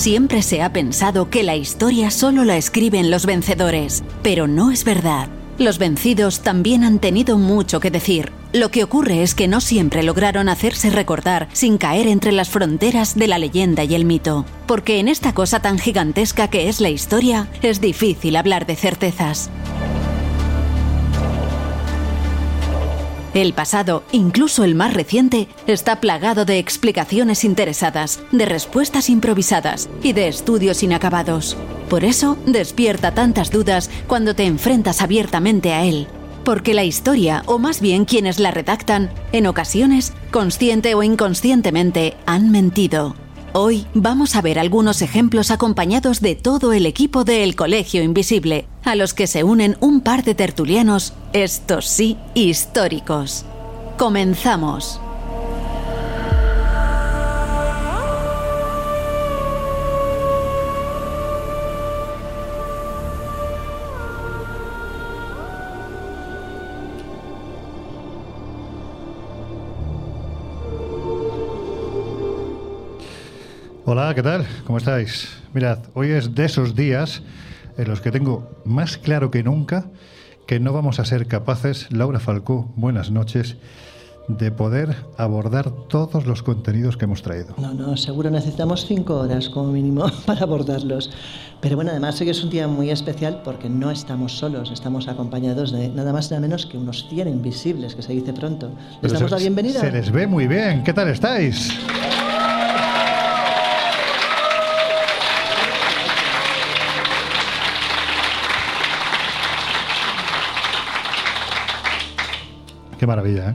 Siempre se ha pensado que la historia solo la escriben los vencedores, pero no es verdad. Los vencidos también han tenido mucho que decir. Lo que ocurre es que no siempre lograron hacerse recordar sin caer entre las fronteras de la leyenda y el mito. Porque en esta cosa tan gigantesca que es la historia, es difícil hablar de certezas. El pasado, incluso el más reciente, está plagado de explicaciones interesadas, de respuestas improvisadas y de estudios inacabados. Por eso despierta tantas dudas cuando te enfrentas abiertamente a él. Porque la historia, o más bien quienes la redactan, en ocasiones, consciente o inconscientemente, han mentido. Hoy vamos a ver algunos ejemplos acompañados de todo el equipo del Colegio Invisible, a los que se unen un par de tertulianos, estos sí, históricos. Comenzamos. Hola, ¿qué tal? ¿Cómo estáis? Mirad, hoy es de esos días en los que tengo más claro que nunca que no vamos a ser capaces, Laura Falcó, buenas noches, de poder abordar todos los contenidos que hemos traído. No, no, seguro necesitamos cinco horas como mínimo para abordarlos. Pero bueno, además sé que es un día muy especial porque no estamos solos, estamos acompañados de nada más y nada menos que unos 100 invisibles, que se dice pronto. ¿Les damos se, la bienvenida? Se les ve muy bien. ¿Qué tal estáis? Qué maravilla, ¿eh?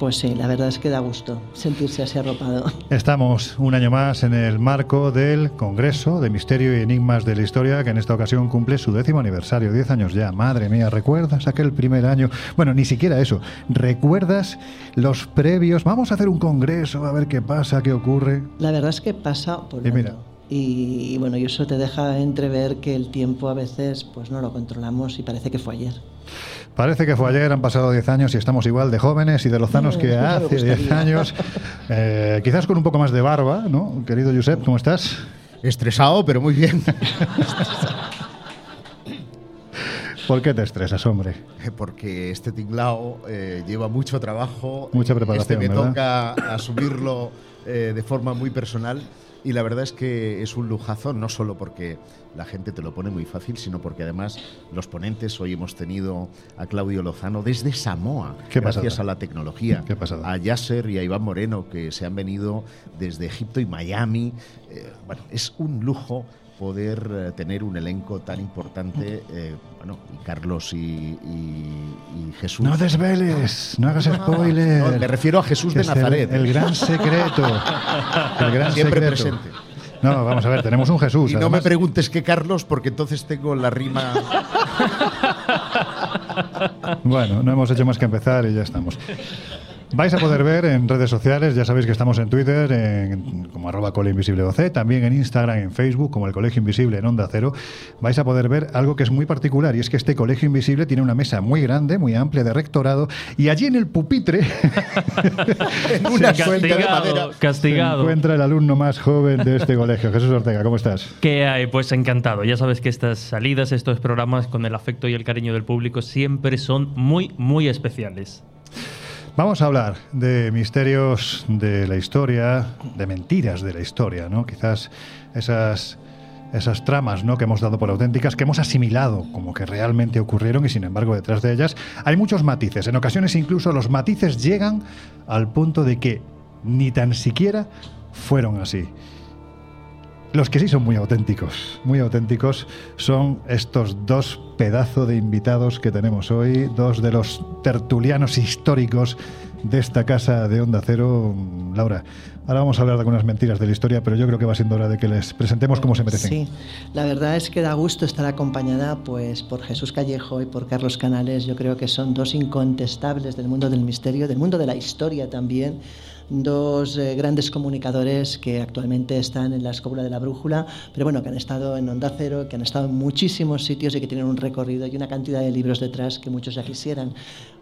Pues sí, la verdad es que da gusto sentirse así arropado. Estamos un año más en el marco del Congreso de Misterio y Enigmas de la Historia, que en esta ocasión cumple su décimo aniversario, diez años ya. Madre mía, ¿recuerdas aquel primer año? Bueno, ni siquiera eso. ¿Recuerdas los previos? Vamos a hacer un congreso, a ver qué pasa, qué ocurre. La verdad es que pasa por Y mira, y, y bueno, y eso te deja entrever que el tiempo a veces pues no lo controlamos y parece que fue ayer. Parece que fue ayer, han pasado 10 años y estamos igual de jóvenes y de lozanos que hace 10 gustaría. años. Eh, quizás con un poco más de barba, ¿no? Querido Josep, ¿cómo estás? Estresado, pero muy bien. ¿Por qué te estresas, hombre? Porque este tinglao eh, lleva mucho trabajo. Mucha preparación, Este me ¿verdad? toca asumirlo eh, de forma muy personal. Y la verdad es que es un lujazo, no solo porque la gente te lo pone muy fácil, sino porque además los ponentes, hoy hemos tenido a Claudio Lozano desde Samoa, Qué gracias pasada. a la tecnología, Qué a Yasser y a Iván Moreno, que se han venido desde Egipto y Miami. Eh, bueno, es un lujo poder eh, tener un elenco tan importante, eh, bueno, y Carlos y, y- y Jesús. No desveles, no hagas spoiler. No, me refiero a Jesús de es el- Nazaret. El, gran secreto. El gran Siempre secreto. presente. No, vamos a ver, tenemos un Jesús. Y no me además. preguntes qué Carlos, porque entonces tengo la rima. Bueno, no hemos hecho más que empezar y ya estamos. Vais a poder ver en redes sociales, ya sabéis que estamos en Twitter, en, como arroba también en Instagram, en Facebook, como el Colegio Invisible en Onda Cero. Vais a poder ver algo que es muy particular y es que este Colegio Invisible tiene una mesa muy grande, muy amplia de rectorado y allí en el pupitre, en una castigado, castigado. se encuentra el alumno más joven de este colegio. Jesús Ortega, ¿cómo estás? ¿Qué hay? Pues encantado. Ya sabes que estas salidas, estos programas con el afecto y el cariño del público siempre son muy, muy especiales. Vamos a hablar de misterios de la historia, de mentiras de la historia, ¿no? Quizás esas esas tramas ¿no? que hemos dado por auténticas, que hemos asimilado como que realmente ocurrieron y sin embargo detrás de ellas hay muchos matices. En ocasiones incluso los matices llegan al punto de que ni tan siquiera fueron así. Los que sí son muy auténticos, muy auténticos, son estos dos pedazos de invitados que tenemos hoy, dos de los tertulianos históricos de esta casa de Onda Cero. Laura, ahora vamos a hablar de algunas mentiras de la historia, pero yo creo que va siendo hora de que les presentemos como se merecen. Sí, la verdad es que da gusto estar acompañada pues, por Jesús Callejo y por Carlos Canales. Yo creo que son dos incontestables del mundo del misterio, del mundo de la historia también dos eh, grandes comunicadores que actualmente están en la escóbula de la brújula, pero bueno, que han estado en Onda Cero, que han estado en muchísimos sitios y que tienen un recorrido y una cantidad de libros detrás que muchos ya quisieran.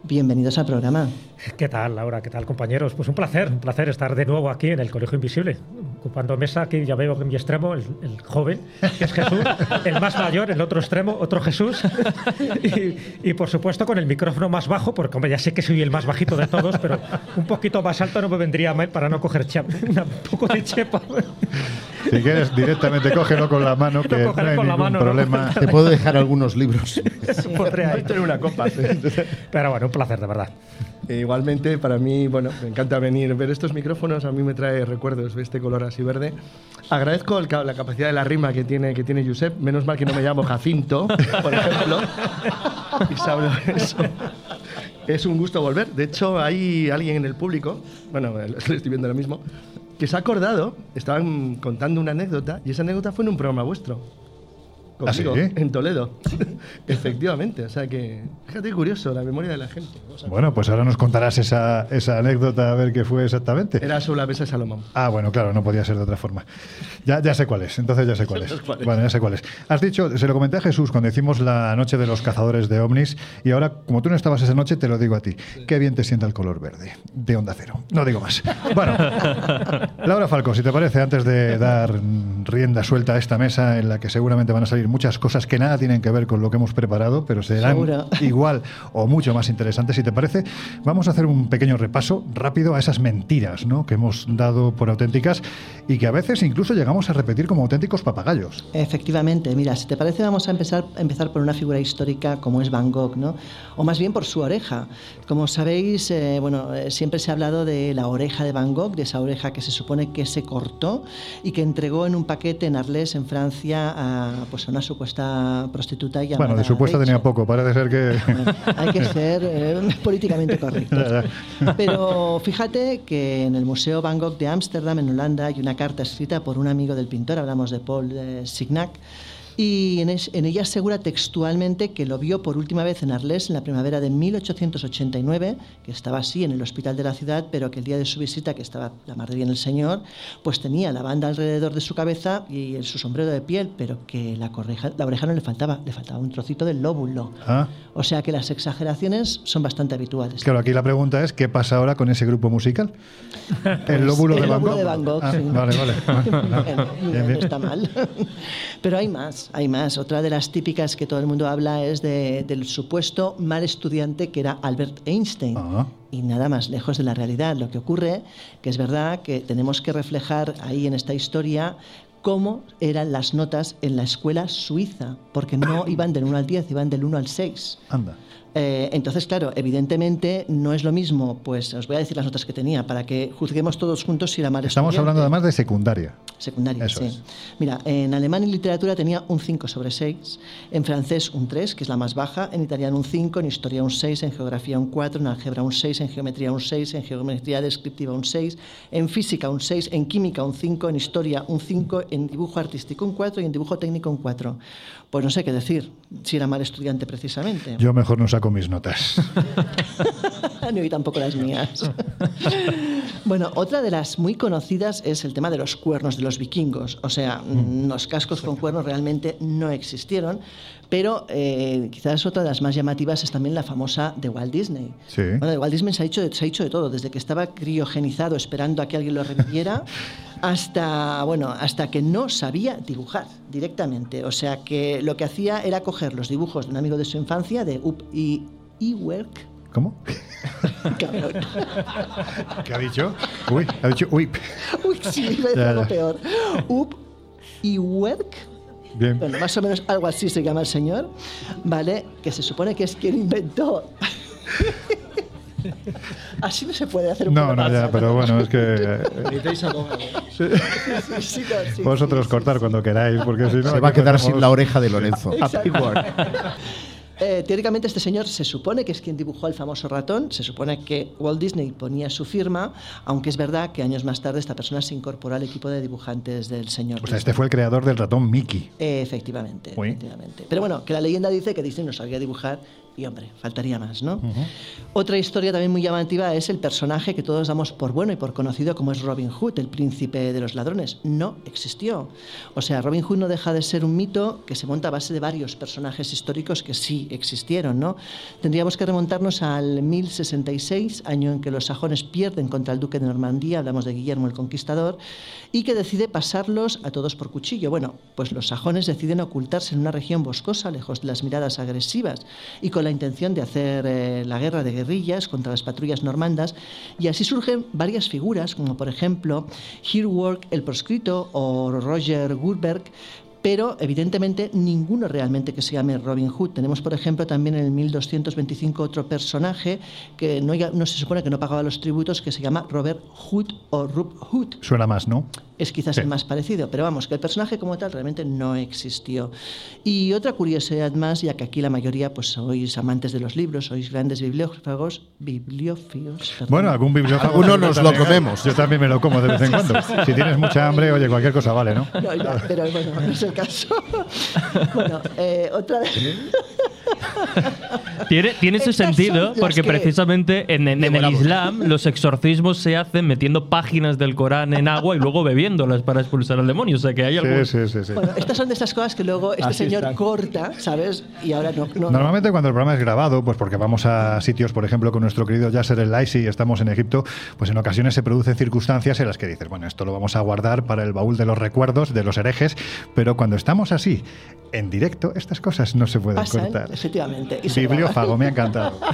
Bienvenidos al programa. ¿Qué tal, Laura? ¿Qué tal, compañeros? Pues un placer, un placer estar de nuevo aquí en el Colegio Invisible, ocupando mesa. Aquí ya veo en mi extremo el, joven, que es Jesús, el más mayor, el otro extremo, otro Jesús. Y, por supuesto con el micrófono más bajo, porque hombre, ya sé que soy el más bajito de todos, pero un poquito más alto no me vendría mal para no coger un poco de chepa. Si quieres, directamente cógelo con la mano, que no, hay ningún problema. Te puedo dejar algunos libros. Sí, tener una copa. Pero bueno, un placer, de verdad. E igualmente, para mí, bueno, me encanta venir, ver estos micrófonos, a mí me trae recuerdos de este color así verde. Agradezco la capacidad de la rima que tiene, que tiene Josep, menos mal que no me llamo Jacinto, por ejemplo, y eso. Es un gusto volver. De hecho, hay alguien en el público, bueno, estoy viendo lo mismo, que se ha acordado, estaban contando una anécdota y esa anécdota fue en un programa vuestro. ¿Ah, conmigo, en Toledo. Efectivamente, o sea que, fíjate curioso, la memoria de la gente. Bueno, pues ahora nos contarás esa, esa anécdota a ver qué fue exactamente. Era sobre la mesa de Salomón. Ah, bueno, claro, no podía ser de otra forma. Ya, ya sé cuál es, entonces ya sé cuál es. Bueno, ya sé cuál es. Has dicho, se lo comenté a Jesús cuando hicimos la noche de los cazadores de ovnis y ahora, como tú no estabas esa noche, te lo digo a ti. Qué bien te sienta el color verde de onda cero. No digo más. Bueno, Laura Falco, si te parece, antes de dar rienda suelta a esta mesa en la que seguramente van a salir muchas cosas que nada tienen que ver con lo que hemos preparado, pero serán igual o mucho más interesantes. Si te parece, vamos a hacer un pequeño repaso rápido a esas mentiras ¿no? que hemos dado por auténticas y que a veces incluso llegamos a repetir como auténticos papagayos. Efectivamente, mira, si te parece, vamos a empezar, empezar por una figura histórica como es Van Gogh, ¿no? o más bien por su oreja. Como sabéis, eh, bueno, eh, siempre se ha hablado de la oreja de Van Gogh, de esa oreja que se supone que se cortó y que entregó en un paquete en Arles, en Francia, a, pues, a una supuesta prostituta llamada Bueno, de supuesta tenía poco, parece ser que... hay que ser eh, políticamente correctos. Pero fíjate que en el Museo Van Gogh de Ámsterdam, en Holanda, hay una carta escrita por un amigo del pintor, hablamos de Paul eh, Signac, y en, ella asegura textualmente que lo vio por última vez en Arles en la primavera de 1889, que estaba así en el hospital de la ciudad, pero que el día de su visita, que estaba la madre bien el señor, pues tenía la banda alrededor de su cabeza y en su sombrero de piel, pero que la, la oreja no le faltaba, le faltaba un trocito del lóbulo. Ah. O sea que las exageraciones son bastante habituales. Claro, aquí la pregunta es, ¿qué pasa ahora con ese grupo musical? ¿El lóbulo de Van Gogh? de Van Gogh, ah, sí. Vale, vale. no está mal. Pero hay más hay más. Otra de las típicas que todo el mundo habla es del supuesto mal estudiante que era Albert Einstein. Ah. Y nada más lejos de la realidad. Lo que ocurre, que es verdad que tenemos que reflejar ahí en esta historia cómo eran las notas en la escuela suiza, porque no iban del 1 al 10, iban del 1 al 6. Anda. Eh, entonces, claro, evidentemente no es lo mismo, pues os voy a decir las notas que tenía para que juzguemos todos juntos si la madre Estamos hablando además de secundaria. Secundaria, sí. Mira, en alemán y literatura tenía un 5 sobre 6, en francés un 3, que es la más baja, en italiano un 5, en historia un 6, en geografía un 4, en álgebra un 6, en geometría un 6, en geometría descriptiva un 6, en física un 6, en química un 5, en historia un 5, en dibujo artístico un 4 y en dibujo técnico un 4. Pues no sé qué decir, si era mal estudiante precisamente. Yo mejor no saco mis notas. no, y tampoco las mías. bueno, otra de las muy conocidas es el tema de los cuernos de los vikingos. O sea, mm, los cascos con cuernos realmente no existieron, pero eh, quizás otra de las más llamativas es también la famosa de Walt Disney. Sí. Bueno, de Walt Disney se ha, hecho de, se ha hecho de todo, desde que estaba criogenizado esperando a que alguien lo reviviera, hasta, bueno, hasta que no sabía dibujar directamente. O sea, que lo que hacía era coger los dibujos de un amigo de su infancia, de Up y Ewerk, ¿Cómo? Cabrón. ¿Qué ha dicho? Uy, ha dicho uy. Uy, sí, algo ya. peor. Up y Werk. Bien. Bueno, más o menos algo así se llama el señor, ¿vale? Que se supone que es quien inventó. así no se puede hacer un No, no, ya, pero bueno, es que. Sí, sí, no, sí, vosotros sí, cortar cuando queráis, porque si no. Se va a quedar tenemos- sin la oreja de Lorenzo. Exacto. Eh, teóricamente este señor se supone que es quien dibujó el famoso ratón, se supone que Walt Disney ponía su firma, aunque es verdad que años más tarde esta persona se incorporó al equipo de dibujantes del señor. O sea, este fue el creador del ratón Mickey. Eh, efectivamente, Uy. efectivamente. Pero bueno, que la leyenda dice que Disney no sabía dibujar y hombre, faltaría más, ¿no? Otra historia también muy llamativa es el personaje que todos damos por bueno y por conocido como es Robin Hood, el príncipe de los ladrones. No existió. O sea, Robin Hood no deja de ser un mito que se monta a base de varios personajes históricos que sí existieron, ¿no? Tendríamos que remontarnos al 1066, año en que los sajones pierden contra el duque de Normandía, hablamos de Guillermo el Conquistador, y que decide pasarlos a todos por cuchillo. Bueno, pues los sajones deciden ocultarse en una región boscosa, lejos de las miradas agresivas, y con intención de hacer eh, la guerra de guerrillas contra las patrullas normandas, y así surgen varias figuras, como por ejemplo Herwark el proscrito o Roger Gurberg, pero evidentemente ninguno realmente que se llame Robin Hood. Tenemos, por ejemplo, también en el 1225 otro personaje que no, no se supone que no pagaba los tributos, que se llama Robert Hood o Rub Hood. Suena más, ¿no? Es quizás Sí. el más parecido, pero vamos, que el personaje como tal realmente no existió. Y otra curiosidad más, ya que aquí la mayoría pues sois amantes de los libros, sois grandes bibliófagos, bibliófilos. perdón. Bueno, algún bibliófago. Alguno seguro nos lo comemos. Yo también me lo como de vez en cuando. Si tienes mucha hambre, oye, cualquier cosa vale, ¿no? No, ya, pero bueno, no es el caso. bueno, eh, otra de... Tiene, tiene su sentido porque que- precisamente en, en- en el. Islam los exorcismos se hacen metiendo páginas del Corán en agua y luego bebiéndolas para expulsar al demonio. O sea que hay algún... Sí, sí, sí. sí. Bueno, estas son de estas cosas que luego este Así señor corta, ¿sabes? Y ahora no. no- Normalmente cuando el programa es grabado, pues porque vamos a sitios, por ejemplo, con nuestro querido Yasser El Laisi y estamos en Egipto, pues en ocasiones se producen circunstancias en las que dices, bueno, esto lo vamos a guardar para el baúl de los recuerdos de los herejes, pero cuando estamos así, en directo, estas cosas no se pueden pasan, cortar. efectivamente. y Bibliófago, me ha encantado.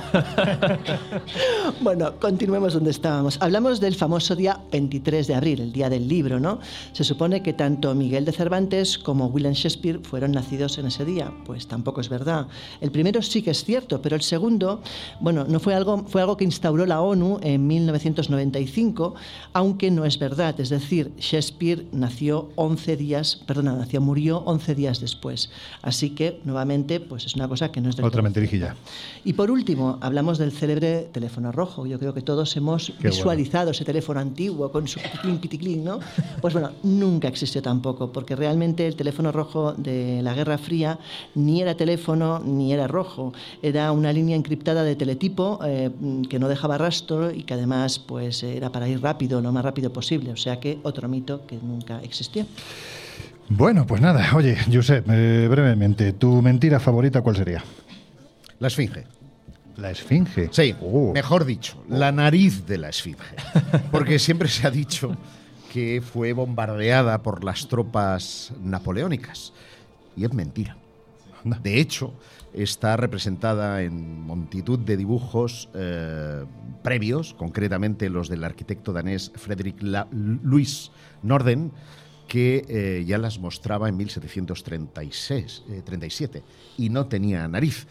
Bueno, continuemos donde estábamos. Hablamos del famoso día 23 de abril, el día del libro, ¿no? Se supone que tanto Miguel de Cervantes como William Shakespeare fueron nacidos en ese día. Pues tampoco es verdad. El primero sí que es cierto, pero el segundo, bueno, no fue algo, fue algo que instauró la ONU en 1995, aunque no es verdad. Es decir, Shakespeare nació 11 días, perdona, nació, murió 11 días después. Así que, nuevamente, pues es una cosa que no es del Otra mentirijilla. y por último, hablamos del célebre teléfono rojo. Yo creo que todos hemos Qué visualizado ese teléfono antiguo con su piticlin, piticlin, ¿no? Pues bueno, nunca existió tampoco, porque realmente el teléfono rojo de la Guerra Fría ni era teléfono ni era rojo. Era una línea encriptada de teletipo eh, que no dejaba rastro y que además pues era para ir rápido, lo más rápido posible. O sea que otro mito que nunca existió. Bueno, pues nada, oye, Josep, eh, brevemente, ¿tu mentira favorita cuál sería? La esfinge. La esfinge. Sí, Oh. mejor dicho, la nariz de la esfinge. Porque siempre se ha dicho que fue bombardeada por las tropas napoleónicas. Y es mentira. De hecho, está representada en multitud de dibujos eh, previos, concretamente los del arquitecto danés Frederick La- Louis Norden, que eh, ya las mostraba en 1736, eh, 37, y no tenía nariz.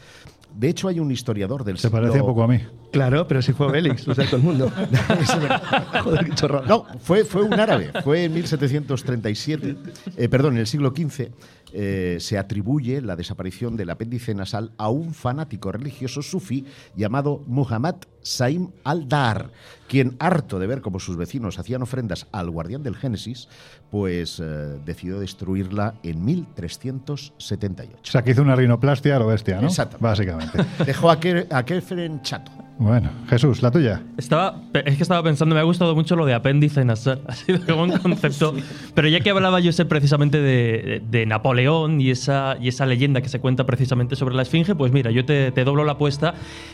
De hecho, hay un historiador del Se siglo- parecía poco a mí. Claro, pero si fue Bélix, lo sabe todo el mundo. Joder, qué chorrada. No, fue, fue un árabe. Fue en 1737, eh, perdón, en el siglo XV, eh, se atribuye la desaparición del apéndice nasal a un fanático religioso sufí llamado Muhammad Saim al-Dar, quien, harto de ver cómo sus vecinos hacían ofrendas al guardián del Génesis, pues eh, decidió destruirla en 1378. O sea, que hizo una rinoplastia a lo bestia, ¿no? Exactamente. Básicamente. Dejó a, Ke- a Kefren chato. Bueno, Jesús, la tuya. Estaba, es que estaba pensando, me ha gustado mucho lo de apéndice nasal. Ha sido como un concepto. Pero ya que hablaba yo sé precisamente de, de Napoleón y esa, y esa leyenda que se cuenta precisamente sobre la Esfinge, pues mira, yo te, te doblo la apuesta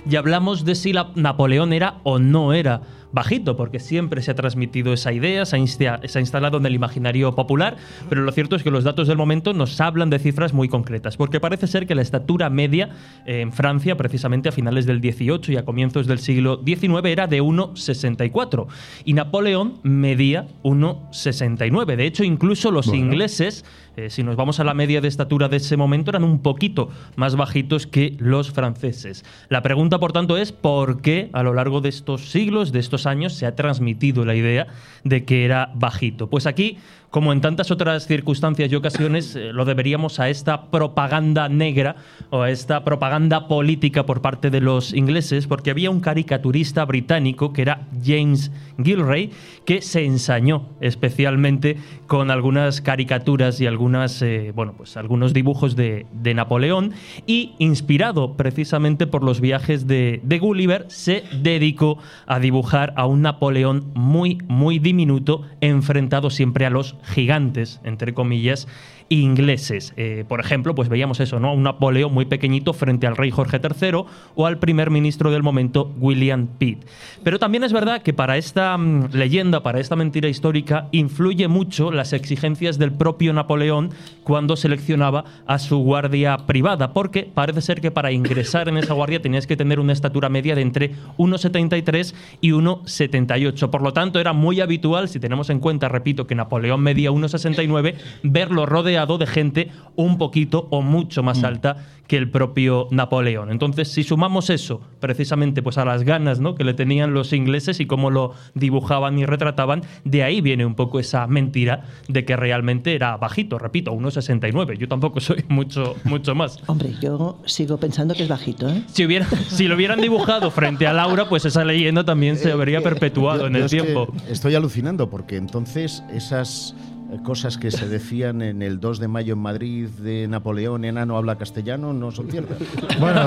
y hablamos de si la, Napoleón era o no era bajito, porque siempre se ha transmitido esa idea, se ha, insta- se ha instalado en el imaginario popular, pero lo cierto es que los datos del momento nos hablan de cifras muy concretas, porque parece ser que la estatura media en Francia, precisamente a finales del 18 y a comienzos del siglo XIX, era de 1,64 y Napoleón medía 1,69. De hecho, incluso los Bueno. ingleses, eh, si nos vamos a la media de estatura de ese momento, eran un poquito más bajitos que los franceses. La pregunta, por tanto, es por qué a lo largo de estos siglos, de estos años, se ha transmitido la idea de que era bajito. Pues aquí, como en tantas otras circunstancias y ocasiones, eh, lo deberíamos a esta propaganda negra o a esta propaganda política por parte de los ingleses, porque había un caricaturista británico que era James Gilray, que se ensañó especialmente con algunas caricaturas y algunas, eh, bueno, pues algunos dibujos de, Napoleón y inspirado precisamente por los viajes de, de Gulliver, se dedicó a dibujar a un Napoleón muy, muy diminuto, enfrentado siempre a los gigantes, entre comillas, ingleses. Eh, por ejemplo, pues veíamos eso, ¿no? Un Napoleón muy pequeñito frente al rey Jorge III o al primer ministro del momento, William Pitt. Pero también es verdad que para esta mm, leyenda, para esta mentira histórica, influye mucho las exigencias del propio Napoleón cuando seleccionaba a su guardia privada, porque parece ser que para ingresar en esa guardia tenías que tener una estatura media de entre 1,73 y 1,78. Por lo tanto, era muy habitual, si tenemos en cuenta, repito, que Napoleón medía 1,69, verlo rodeado de gente un poquito o mucho más alta que el propio Napoleón. Entonces, si sumamos eso precisamente pues a las ganas ¿no? que le tenían los ingleses y cómo lo dibujaban y retrataban, de ahí viene un poco esa mentira de que realmente era bajito, repito, 1,69. Yo tampoco soy mucho, mucho más. Hombre, yo sigo pensando que es bajito, ¿eh? Si, hubiera, si lo hubieran dibujado frente a Laura, pues esa leyenda también se habría perpetuado Yo- en yo el tiempo. Estoy alucinando porque entonces esas eh, cosas que se decían en el 2 de mayo en Madrid de Napoleón enano habla castellano no son ciertas. Bueno,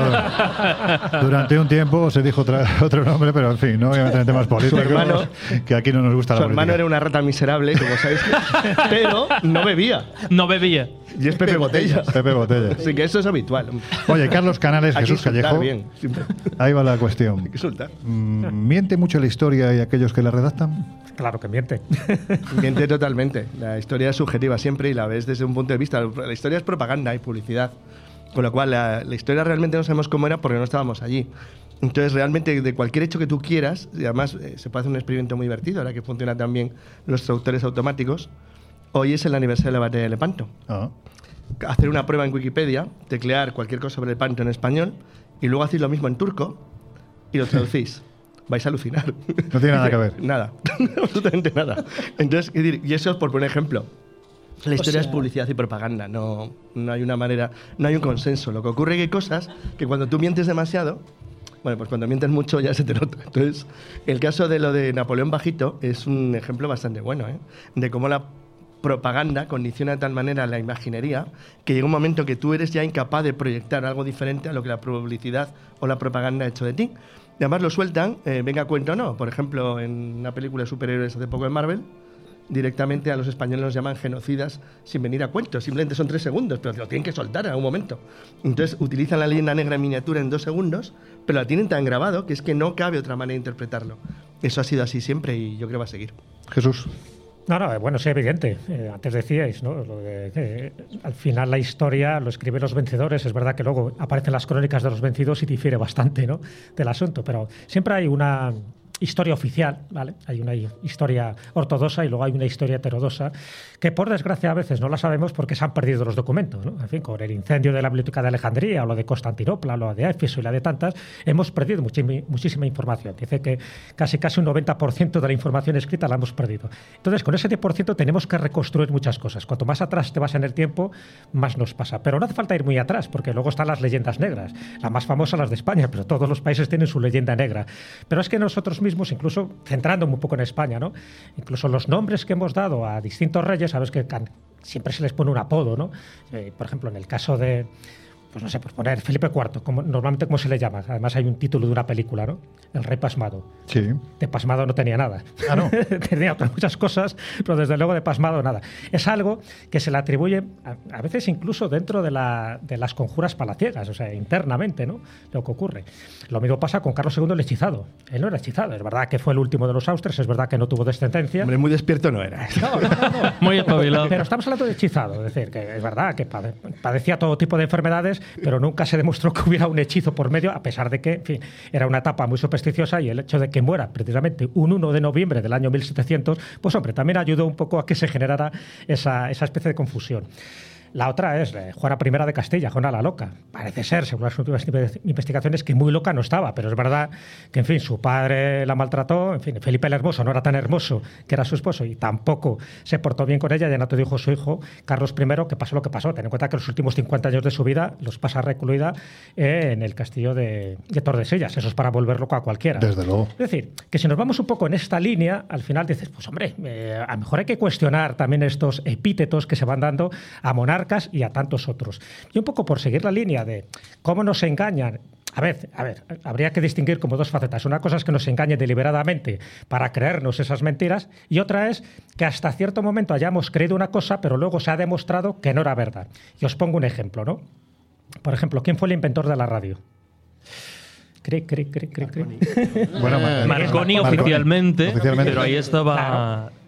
durante un tiempo se dijo otra- otro nombre, pero en fin, no voy a meter en temas políticos, hermano- que aquí no nos gusta Su la hermano era política. una rata miserable, como sabéis, pero no bebía. No bebía. Y es Pepe Botella. Pepe Botella. Así que eso es habitual. Oye, Carlos Canales, Jesús insultar Callejo. bien. Ahí va la cuestión. Hay que insultar. Mm, ¿Miente mucho la historia y aquellos que la redactan? Claro que miente. Miente totalmente. La historia es subjetiva siempre y la ves desde un punto de vista. La historia es propaganda y publicidad. Con lo cual, la, la historia realmente no sabemos cómo era porque no estábamos allí. Entonces, realmente, de cualquier hecho que tú quieras, y además eh, se puede hacer un experimento muy divertido, ahora que funcionan también los traductores automáticos. Hoy es el aniversario de la batalla de Lepanto. Ah. Hacer una prueba en Wikipedia, teclear cualquier cosa sobre Lepanto en español y luego hacéis lo mismo en turco y lo traducís. Vais a alucinar. No tiene nada que ver. Nada, absolutamente nada. Entonces, es decir, y eso es por poner ejemplo. La O historia es publicidad y propaganda, no, no hay una manera, no hay un consenso. Lo que ocurre es que hay cosas que cuando tú mientes demasiado, bueno, pues cuando mientes mucho ya se te nota. Entonces, el caso de lo de Napoleón Bajito es un ejemplo bastante bueno, ¿eh? De cómo la propaganda condiciona de tal manera la imaginería que llega un momento que tú eres ya incapaz de proyectar algo diferente a lo que la publicidad o la propaganda ha hecho de ti. Y además lo sueltan, eh, venga cuenta o no. Por ejemplo, en una película de superhéroes hace poco en Marvel, directamente a los españoles los llaman genocidas sin venir a cuento. Simplemente son tres segundos, pero lo tienen que soltar en algún momento. Entonces utilizan la leyenda negra en miniatura en dos segundos, pero la tienen tan grabado que es que no cabe otra manera de interpretarlo. Eso ha sido así siempre y yo creo que va a seguir. Jesús. No, no, bueno, es evidente. Eh, antes decíais, ¿no? Lo de que, al final la historia lo escriben los vencedores. Es verdad que luego aparecen las crónicas de los vencidos y difiere bastante, ¿no? Del asunto. Pero siempre hay una historia oficial, ¿vale? Hay una historia ortodoxa y luego hay una historia heterodoxa que por desgracia a veces no la sabemos porque se han perdido los documentos, ¿no? En fin, con el incendio de la Biblioteca de Alejandría o lo de Constantinopla, lo de Éfeso y la de tantas, hemos perdido muchísima información. Dice que casi casi un 90% de la información escrita la hemos perdido. Entonces, con ese 10% tenemos que reconstruir muchas cosas. Cuanto más atrás te vas en el tiempo, más nos pasa. Pero no hace falta ir muy atrás, porque luego están las leyendas negras. La más famosa, las de España, pero todos los países tienen su leyenda negra. Pero es que nosotros mismos, incluso centrándome un poco en España, ¿no? incluso los nombres que hemos dado a distintos reyes, sabes que siempre se les pone un apodo, ¿no? Eh, por ejemplo, en el caso de pues no sé, pues poner Felipe IV, como, normalmente como se le llama. Además hay un título de una película, ¿no? El rey pasmado. Sí. De pasmado no tenía nada. Ah, no. tenía otras muchas cosas, pero desde luego de pasmado nada. Es algo que se le atribuye a, a veces incluso dentro de, la- de las conjuras palaciegas, o sea, internamente, ¿no? Lo que ocurre. Lo mismo pasa con Carlos II el hechizado. Él no era hechizado, es verdad que fue el último de los austres, es verdad que no tuvo descendencia. Hombre, muy despierto no era. No, no, no, no. Muy espabilado. Pero estamos hablando de hechizado, es decir, que es verdad que pade- padecía todo tipo de enfermedades, pero nunca se demostró que hubiera un hechizo por medio, a pesar de que, en fin, era una etapa muy supersticiosa y el hecho de que muera precisamente un 1 de noviembre del año 1700, pues hombre, también ayudó un poco a que se generara esa, esa especie de confusión. La otra es eh, Juana I de Castilla, Juana la Loca. Parece ser, según las últimas inve- investigaciones, que muy loca no estaba, pero es verdad que, en fin, su padre la maltrató, en fin, Felipe el Hermoso no era tan hermoso que era su esposo y tampoco se portó bien con ella, ya no te dijo su hijo Carlos I que pasó lo que pasó. Ten en cuenta que los últimos 50 años de su vida los pasa recluida en el castillo de, de Tordesillas. Eso es para volver loco a cualquiera. Desde luego. Es decir, que si nos vamos un poco en esta línea, al final dices, pues hombre, eh, a lo mejor hay que cuestionar también estos epítetos que se van dando a monarcas y a tantos otros. Y un poco por seguir la línea de cómo nos engañan. A ver, a ver, habría que distinguir como dos facetas. Una cosa es que nos engañen deliberadamente para creernos esas mentiras y otra es que hasta cierto momento hayamos creído una cosa, pero luego se ha demostrado que no era verdad. Y os pongo un ejemplo, ¿no? Por ejemplo, ¿quién fue el inventor de la radio? Cri, cri, cri, cri, cri. Bueno, Mar- Marconi Marconi, oficialmente, oficialmente. pero ahí estaba. Claro.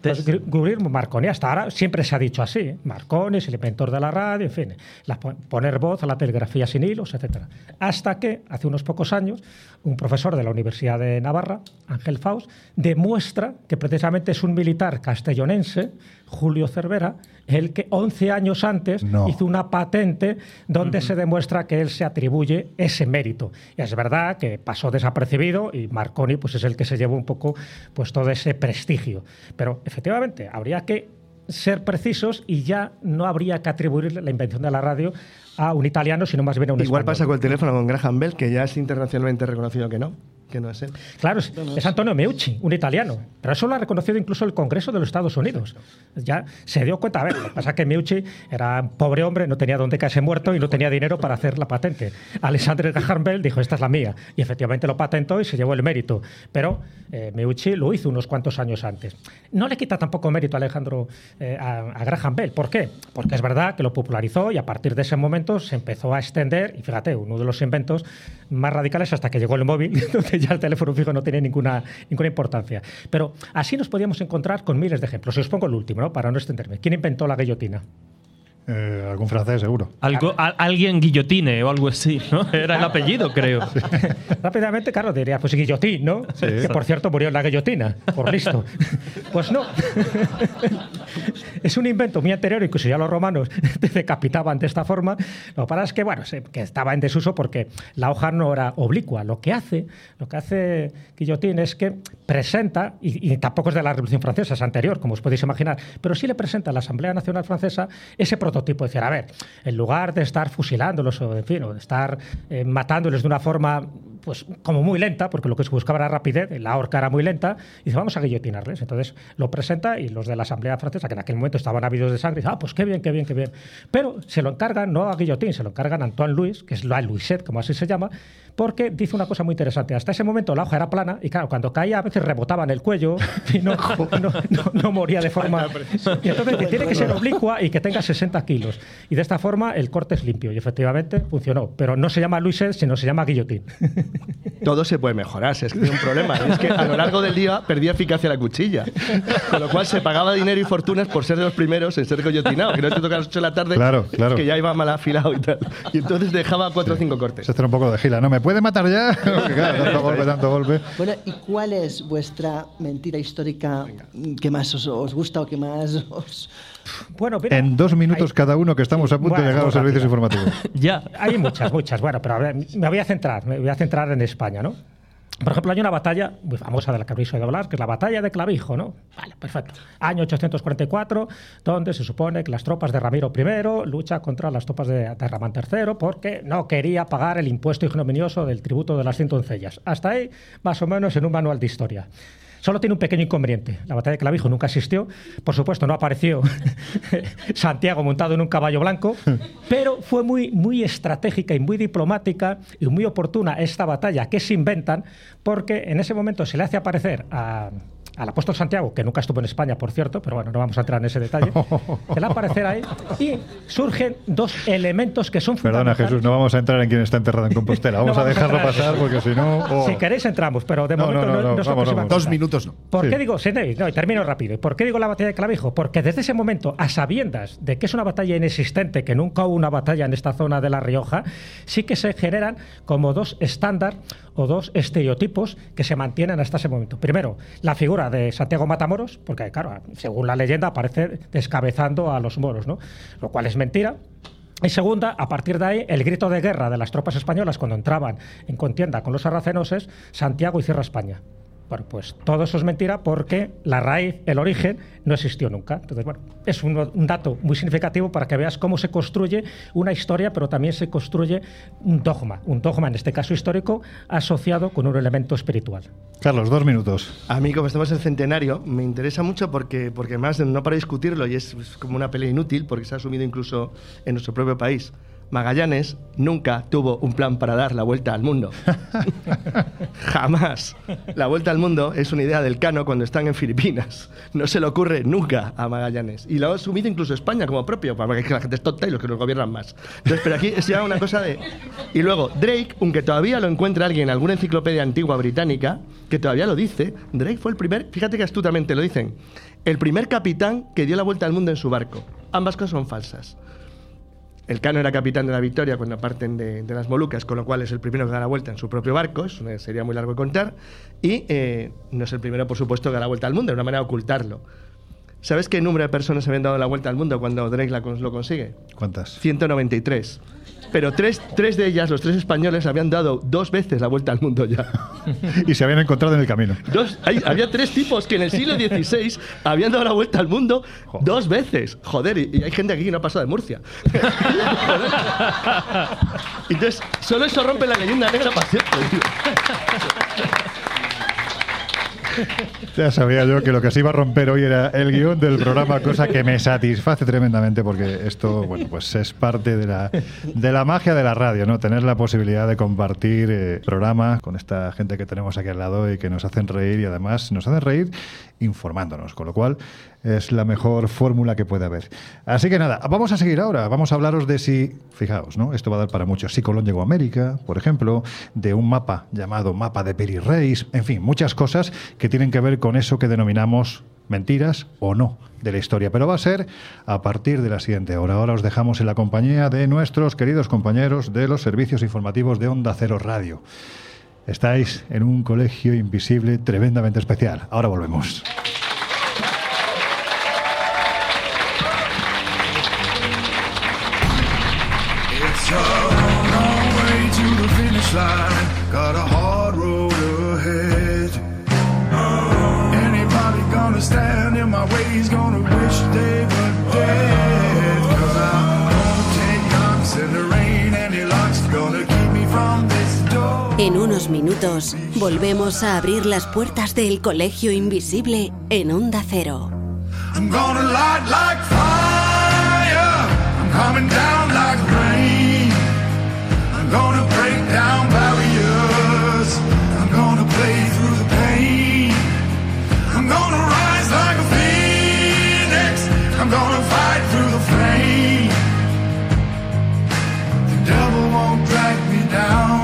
Guglielmo Marconi, hasta ahora siempre se ha dicho así. ¿eh? Marconi es el inventor de la radio, en fin, la po- poner voz a la telegrafía sin hilos, etc. Hasta que, hace unos pocos años, un profesor de la Universidad de Navarra, Ángel Faust, demuestra que precisamente es un militar castellonense, Julio Cervera, el que 11 años antes No. hizo una patente donde se demuestra que él se atribuye ese mérito. Y es verdad que pasó desapercibido y Marconi pues, es el que se llevó un poco pues, todo ese prestigio. Pero efectivamente, habría que ser precisos y ya no habría que atribuir la invención de la radio a un italiano, sino más bien a un Igual español. pasa con el teléfono con Graham Bell, que ya es internacionalmente reconocido que no, que no es él. Claro, es, es Antonio Meucci, un italiano. Pero eso lo ha reconocido incluso el Congreso de los Estados Unidos. Ya se dio cuenta. A ver, lo que pasa es que Meucci era un pobre hombre, no tenía dónde caerse muerto y no tenía dinero para hacer la patente. Alexander Graham Bell dijo, esta es la mía. Y efectivamente lo patentó y se llevó el mérito. Pero eh, Meucci lo hizo unos cuantos años antes. No le quita tampoco mérito a Alejandro, eh, a, a Graham Bell. ¿Por qué? Porque es verdad que lo popularizó y a partir de ese momento se empezó a extender. Y fíjate, uno de los inventos más radicales hasta que llegó el móvil, donde ya el teléfono fijo no tiene ninguna, ninguna importancia. Pero así nos podíamos encontrar con miles de ejemplos. Os pongo el último, ¿no? para no extenderme. ¿Quién inventó la guillotina? Eh, algún francés, seguro. Algo, a- alguien guillotine o algo así, ¿no? Era el apellido, creo. Rápidamente, Carlos diría, pues guillotín, ¿no? Sí. Que por cierto murió en la guillotina, por listo. pues no. es un invento muy anterior, incluso ya los romanos te decapitaban de esta forma. Lo que pasa es que, bueno, se- que estaba en desuso porque la hoja no era oblicua. Lo que hace, lo que hace guillotín es que presenta, y, y tampoco es de la Revolución Francesa, es anterior, como os podéis imaginar, pero sí le presenta a la Asamblea Nacional Francesa ese prototipo. Decir, a ver, en lugar de estar fusilándolos o, en fin, o de estar eh, matándoles de una forma pues como muy lenta, porque lo que se buscaba era rapidez, la horca era muy lenta, y dice, vamos a guillotinarles. Entonces lo presenta y los de la Asamblea Francesa, que en aquel momento estaban ávidos de sangre, dicen, ah, pues qué bien, qué bien, qué bien. Pero se lo encargan no a Guillotín, se lo encargan a Antoine Louis, que es la Louiset, como así se llama, porque dice una cosa muy interesante. Hasta ese momento la hoja era plana y claro, cuando caía a veces rebotaba en el cuello y no, no, no- no moría de forma... Y entonces dice, tiene que ser oblicua y que tenga 60 kilos. Y de esta forma el corte es limpio y efectivamente funcionó. Pero no se llama Louiset, sino se llama Guillotín. Todo se puede mejorar, si es que tiene un problema. Es que a lo largo del día perdía eficacia la cuchilla. Con lo cual se pagaba dinero y fortunas por ser de los primeros en ser guillotinado. Que no te toca a las 8 de la tarde, Claro, claro. que ya iba mal afilado y tal. Y entonces dejaba 4 o 5 cortes. Se hace un poco de gila. ¿No me puede matar ya? Claro, tanto golpe, tanto golpe. Bueno, ¿y cuál es vuestra mentira histórica que más os, os gusta o que más os... Bueno, mira, En dos minutos hay- cada uno que estamos a punto de llegar a los servicios informativos. Ya. Hay muchas, muchas. Bueno, pero a ver, me voy a centrar, me voy a centrar en España, ¿no? Por ejemplo, hay una batalla muy famosa de la que habéis oído hablar, que es la batalla de Clavijo, ¿no? Vale, perfecto. Año 844, donde se supone que las tropas de Ramiro I luchan contra las tropas de, de III porque no quería pagar el impuesto ignominioso del tributo de las 100 doncellas. Hasta ahí, más o menos, en un manual de historia. Solo tiene un pequeño inconveniente. La batalla de Clavijo nunca existió. Por supuesto, no apareció Santiago montado en un caballo blanco, pero fue muy, muy estratégica y muy diplomática y muy oportuna esta batalla que se inventan porque en ese momento se le hace aparecer a al apóstol Santiago, que nunca estuvo en España, por cierto, pero bueno, no vamos a entrar en ese detalle, se le va a aparecer ahí y surgen dos elementos que son Perdona, fundamentales. Jesús, no vamos a entrar en quién está enterrado en Compostela. Vamos, No a vamos a dejarlo pasar porque si no. oh. Si queréis entramos, pero de No, momento no, no, vamos, vamos. Dos minutos no. ¿Por Sí. qué digo, Sidney? No, y termino rápido. ¿Por qué digo la batalla de Clavijo? Porque desde ese momento, a sabiendas de que es una batalla inexistente, que nunca hubo una batalla en esta zona de La Rioja, sí que se generan como dos estándar o dos estereotipos que se mantienen hasta ese momento. Primero, la figura de Santiago Matamoros, porque claro, según la leyenda aparece descabezando a los moros, ¿no? Lo cual es mentira. Y segunda, a partir de ahí, el grito de guerra de las tropas españolas cuando entraban en contienda con los sarracenos es Santiago y cierra España. Bueno, pues todo eso es mentira porque la raíz, el origen, no existió nunca. Entonces, bueno, es un, un dato muy significativo para que veas cómo se construye una historia, pero también se construye un dogma, un dogma en este caso histórico asociado con un elemento espiritual. Carlos, dos minutos. A mí, como estamos en el centenario, me interesa mucho porque, porque más no para discutirlo y es, es como una pelea inútil porque se ha asumido incluso en nuestro propio país. Magallanes nunca tuvo un plan para dar la vuelta al mundo. Jamás. La vuelta al mundo es una idea del Cano cuando están en Filipinas. No se le ocurre nunca a Magallanes. Y lo ha asumido incluso España como propio, para que la gente es tonta y los que nos gobiernan más. Entonces, pero aquí es ya una cosa de... Y luego, Drake, aunque todavía lo encuentra alguien en alguna enciclopedia antigua británica, que todavía lo dice, Drake fue el primer, fíjate que astutamente lo dicen, el primer capitán que dio la vuelta al mundo en su barco. Ambas cosas son falsas. El Cano era capitán de la Victoria cuando parten de, de las Molucas, con lo cual es el primero que da la vuelta en su propio barco, eso sería muy largo de contar, y eh, no es el primero, por supuesto, que da la vuelta al mundo, de una manera de ocultarlo. ¿Sabes qué número de personas habían dado la vuelta al mundo cuando Drake la lo consigue? ¿Cuántas? 193. Pero tres, tres de ellas, los tres españoles, habían dado dos veces la vuelta al mundo ya. Y se habían encontrado en el camino. Dos, hay- había tres tipos que en el siglo XVI habían dado la vuelta al mundo dos veces. Joder, y, y hay gente aquí que no ha pasado de Murcia. Entonces, solo eso rompe la leyenda negra para siempre. Ya sabía yo que lo que se iba a romper hoy era el guion del programa, cosa que me satisface tremendamente porque esto, bueno, pues es parte de la, de la magia de la radio, ¿no? Tener la posibilidad de compartir eh, programa con esta gente que tenemos aquí al lado y que nos hacen reír y además nos hacen reír informándonos, con lo cual es la mejor fórmula que puede haber. Así que nada, vamos a seguir ahora, vamos a hablaros de si, fijaos, ¿no? Esto va a dar para mucho. Si Colón llegó a América, por ejemplo, de un mapa llamado Mapa de Peri Reis, en fin, muchas cosas que tienen que ver con eso que denominamos mentiras o no de la historia. Pero va a ser a partir de la siguiente hora. Ahora os dejamos en la compañía de nuestros queridos compañeros de los servicios informativos de Onda Cero Radio. Estáis en un colegio invisible tremendamente especial. Ahora volvemos. En unos minutos volvemos a abrir las puertas del Colegio Invisible en Onda Cero. I'm gonna light like fire. I'm coming down like rain. I'm gonna break down barriers. I'm gonna play through the pain. I'm gonna rise like a phoenix. I'm gonna fight through the flame. The devil won't drag me down.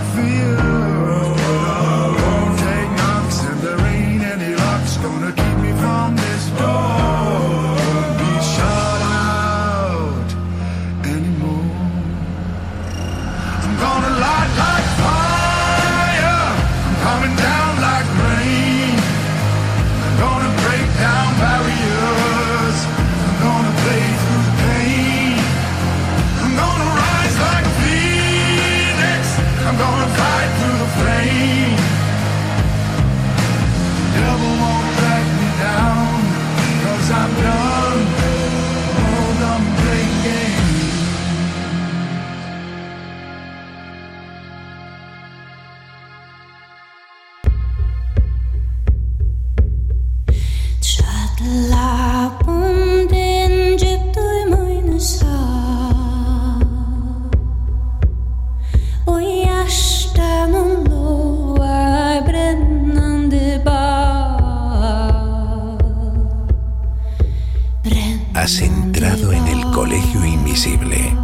Invisible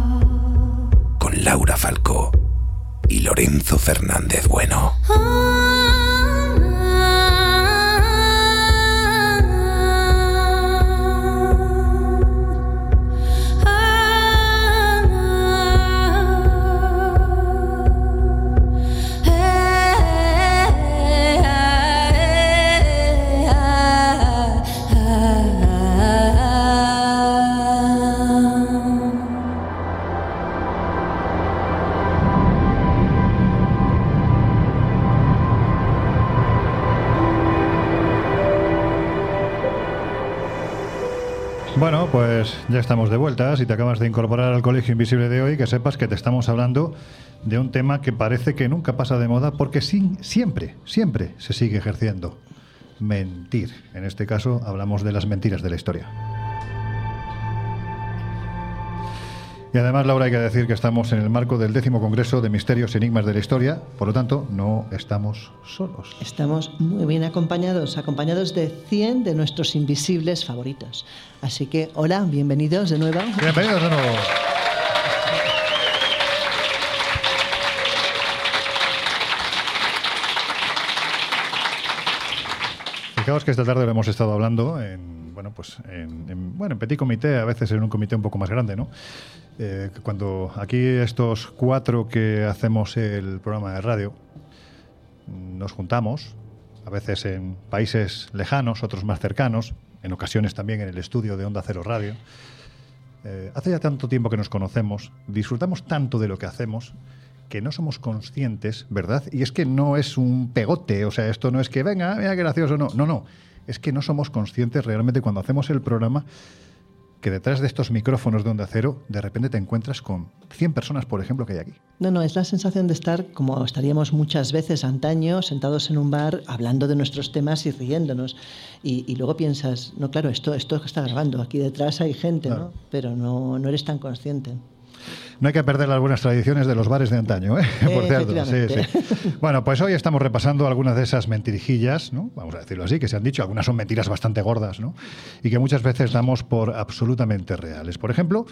con Laura Falcó y Lorenzo Fernández Bueno. Bueno, Si te acabas de incorporar al Colegio Invisible de hoy, que sepas que te estamos hablando de un tema que parece que nunca pasa de moda porque sin- siempre, siempre se sigue ejerciendo. Mentir. En este caso hablamos de las mentiras de la historia. Y además, Laura, hay que decir que estamos en el marco del décimo Congreso de Misterios y Enigmas de la Historia, por lo tanto, no estamos solos. Estamos muy bien acompañados, acompañados de 100 de nuestros invisibles favoritos. Así que, hola, bienvenidos de nuevo. Bienvenidos de nuevo. Fijaos que esta tarde lo hemos estado hablando en, bueno, pues en, en- bueno, en petit comité, a veces en un comité un poco más grande, ¿no? Eh, cuando aquí estos cuatro que hacemos el programa de radio nos juntamos, a veces en países lejanos, otros más cercanos, en ocasiones también en el estudio de Onda Cero Radio. Eh, hace ya tanto tiempo que nos conocemos, disfrutamos tanto de lo que hacemos que no somos conscientes, ¿verdad? Y es que no es un pegote, o sea, esto no es que venga, mira qué gracioso, no, no, no. Es que no somos conscientes realmente cuando hacemos el programa que detrás de estos micrófonos de Onda Cero, de repente te encuentras con 100 personas, por ejemplo, que hay aquí. No, no, es la sensación de estar como estaríamos muchas veces antaño, sentados en un bar, hablando de nuestros temas y riéndonos. Y, y luego piensas, no, claro, esto, esto está grabando, aquí detrás hay gente, Claro. ¿no? Pero no, no eres tan consciente. No hay que perder las buenas tradiciones de los bares de antaño, ¿eh? por cierto. Sí, Efectivamente. sí. Bueno, pues hoy estamos repasando algunas de esas mentirijillas, ¿no? vamos a decirlo así, que se han dicho. Algunas son mentiras bastante gordas, ¿no? Y que muchas veces damos por absolutamente reales. Por ejemplo,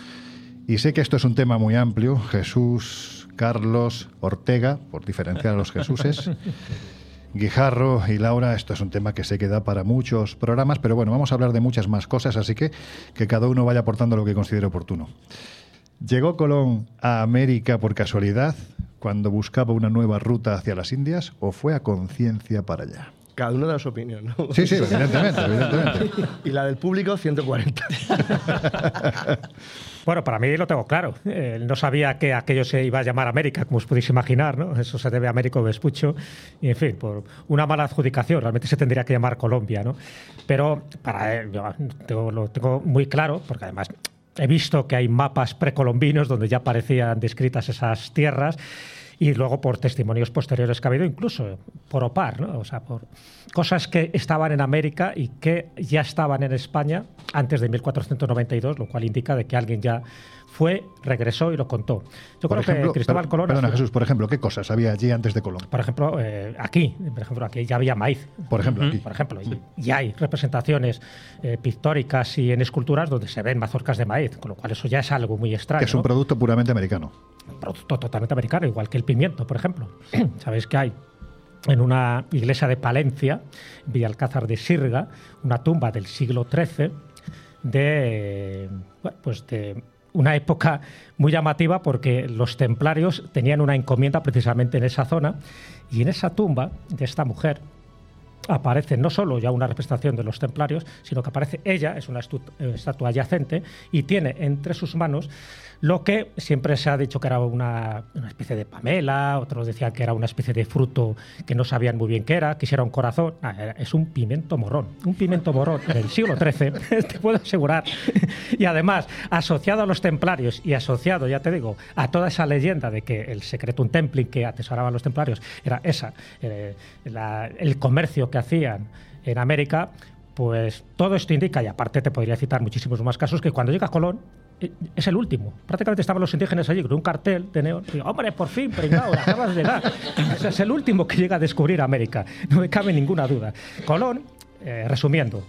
y sé que esto es un tema muy amplio, Jesús, Carlos, Ortega, por diferenciar a los Jesuses. Guijarro y Laura, esto es un tema que sé que da para muchos programas, pero bueno, vamos a hablar de muchas más cosas, así que que cada uno vaya aportando lo que considere oportuno. ¿Llegó Colón a América por casualidad cuando buscaba una nueva ruta hacia las Indias o fue a conciencia para allá? Cada uno da su opinión, ¿no? Sí, sí, evidentemente, evidentemente. Y la del público, 140. Bueno, para mí lo tengo claro. Eh, no sabía que aquello se iba a llamar América, como os podéis imaginar, ¿no? Eso se debe a Américo Vespucho. Y, en fin, por una mala adjudicación, realmente se tendría que llamar Colombia, ¿no? Pero para él, yo tengo- lo tengo muy claro, porque además he visto que hay mapas precolombinos donde ya aparecían descritas esas tierras y luego por testimonios posteriores que ha habido, incluso por OPAR, ¿no? o sea, por cosas que estaban en América y que ya estaban en España antes de 1492, lo cual indica de que alguien ya fue, regresó y lo contó. Yo Por creo ejemplo, que Cristóbal Colón... Perdona, Jesús, por ejemplo, ¿qué cosas había allí antes de Colón? por ejemplo, eh, aquí, por ejemplo, aquí ya había maíz. Por ejemplo, aquí. Por ejemplo, y, y hay representaciones eh, pictóricas y en esculturas donde se ven mazorcas de maíz, con lo cual eso ya es algo muy extraño. Que es un producto puramente americano. producto totalmente americano, igual que el pimiento, por ejemplo. Sabéis que hay en una iglesia de Palencia, en Villalcázar de Sirga, una tumba del siglo XIII de, bueno, pues de una época muy llamativa porque los templarios tenían una encomienda precisamente en esa zona y en esa tumba de esta mujer aparece no solo ya una representación de los templarios, sino que aparece ella, es una eh, estatua adyacente, y tiene entre sus manos lo que siempre se ha dicho que era una, una especie de pamela, otros decían que era una especie de fruto que no sabían muy bien qué era, que era un corazón, Ah, es un pimiento morrón, un pimiento morrón del siglo XIII, te puedo asegurar, y además asociado a los templarios y asociado, ya te digo, a toda esa leyenda de que el secretum templi que atesoraban los templarios era esa, eh, el comercio que hacían en América, pues todo esto indica, y aparte te podría citar muchísimos más casos, que cuando llega Colón es el último. Prácticamente estaban los indígenas allí con un cartel de neón. Y, Hombre, por fin, pringao, acabas de llegar. Ese es el último que llega a descubrir América. No me cabe ninguna duda. Colón, eh, resumiendo,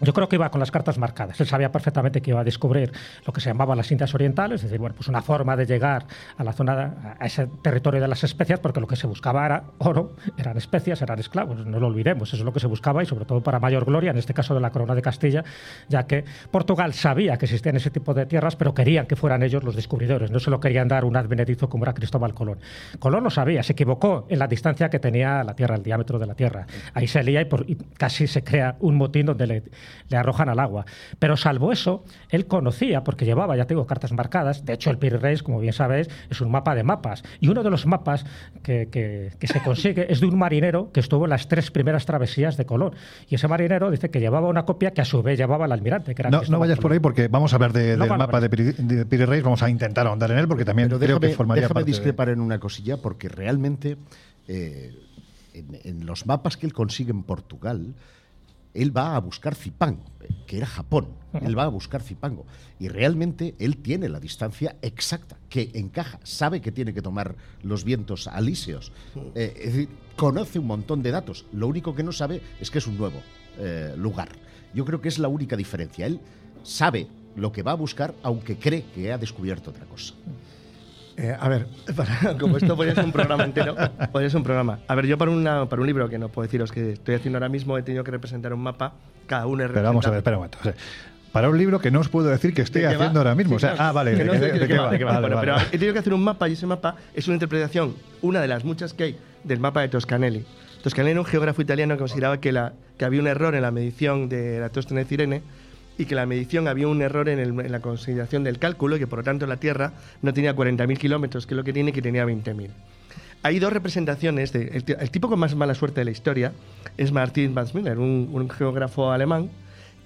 Yo creo que iba con las cartas marcadas. Él sabía perfectamente que iba a descubrir lo que se llamaba las Indias Orientales, es decir, bueno, pues una forma de llegar a la zona, a ese territorio de las especias, porque lo que se buscaba era oro, eran especias, eran esclavos. No lo olvidemos, eso es lo que se buscaba y sobre todo para mayor gloria, en este caso de la corona de Castilla, ya que Portugal sabía que existían ese tipo de tierras, pero querían que fueran ellos los descubridores. No se lo querían dar un advenedizo como era Cristóbal Colón. Colón lo sabía, se equivocó en la distancia que tenía la Tierra, el diámetro de la Tierra. Ahí se lía y, por- y casi se crea un motín donde le, le arrojan al agua. Pero salvo eso, él conocía, porque llevaba, ya tengo cartas marcadas. De hecho, el Reis, como bien sabéis, es un mapa de mapas. Y uno de los mapas que, que- que se consigue es de un marinero que estuvo en las tres primeras travesías de Colón. Y ese marinero dice que llevaba una copia que a su vez llevaba el almirante, que era No, no vayas por ahí porque vamos a hablar de- No del mapa de Piri, de Piri Reis, vamos a intentar ahondar en él porque también Pero creo déjame, que formaría déjame parte de- discrepar en una cosilla porque realmente eh, en, en los mapas que él consigue en Portugal, él va a buscar Zipango, que era Japón. Él va a buscar Zipango. Y realmente él tiene la distancia exacta, que encaja, sabe que tiene que tomar los vientos alíseos. Eh, es decir, conoce un montón de datos. Lo único que no sabe es que es un nuevo eh, lugar. Yo creo que es la única diferencia. Él sabe lo que va a buscar, aunque cree que ha descubierto otra cosa. Eh, a ver, para- como esto podría ser un programa entero, podría ser un programa. A ver, yo para, una, para un libro que no puedo deciros que estoy haciendo ahora mismo, he tenido que representar un mapa, cada uno es Pero vamos a ver, espera un momento. O sea, para un libro que no os puedo decir que estoy haciendo ahora mismo. Sí, o sea, no, ah, vale. que no ¿de de de qué va, va? de qué va. Vale, Bueno, vale. pero he tenido que hacer un mapa y ese mapa es una interpretación, una de las muchas que hay, del mapa de Toscanelli. Toscanelli era un geógrafo italiano que consideraba que, la, que había un error en la medición de la Tóstene Cirene y que la medición había un error en, la consideración del cálculo y que por lo tanto la Tierra no tenía 40.000 kilómetros, que es lo que tiene, que tenía 20.000. Hay dos representaciones. El, ti- el tipo con más mala suerte de la historia es Martin Van Müller, un, un geógrafo alemán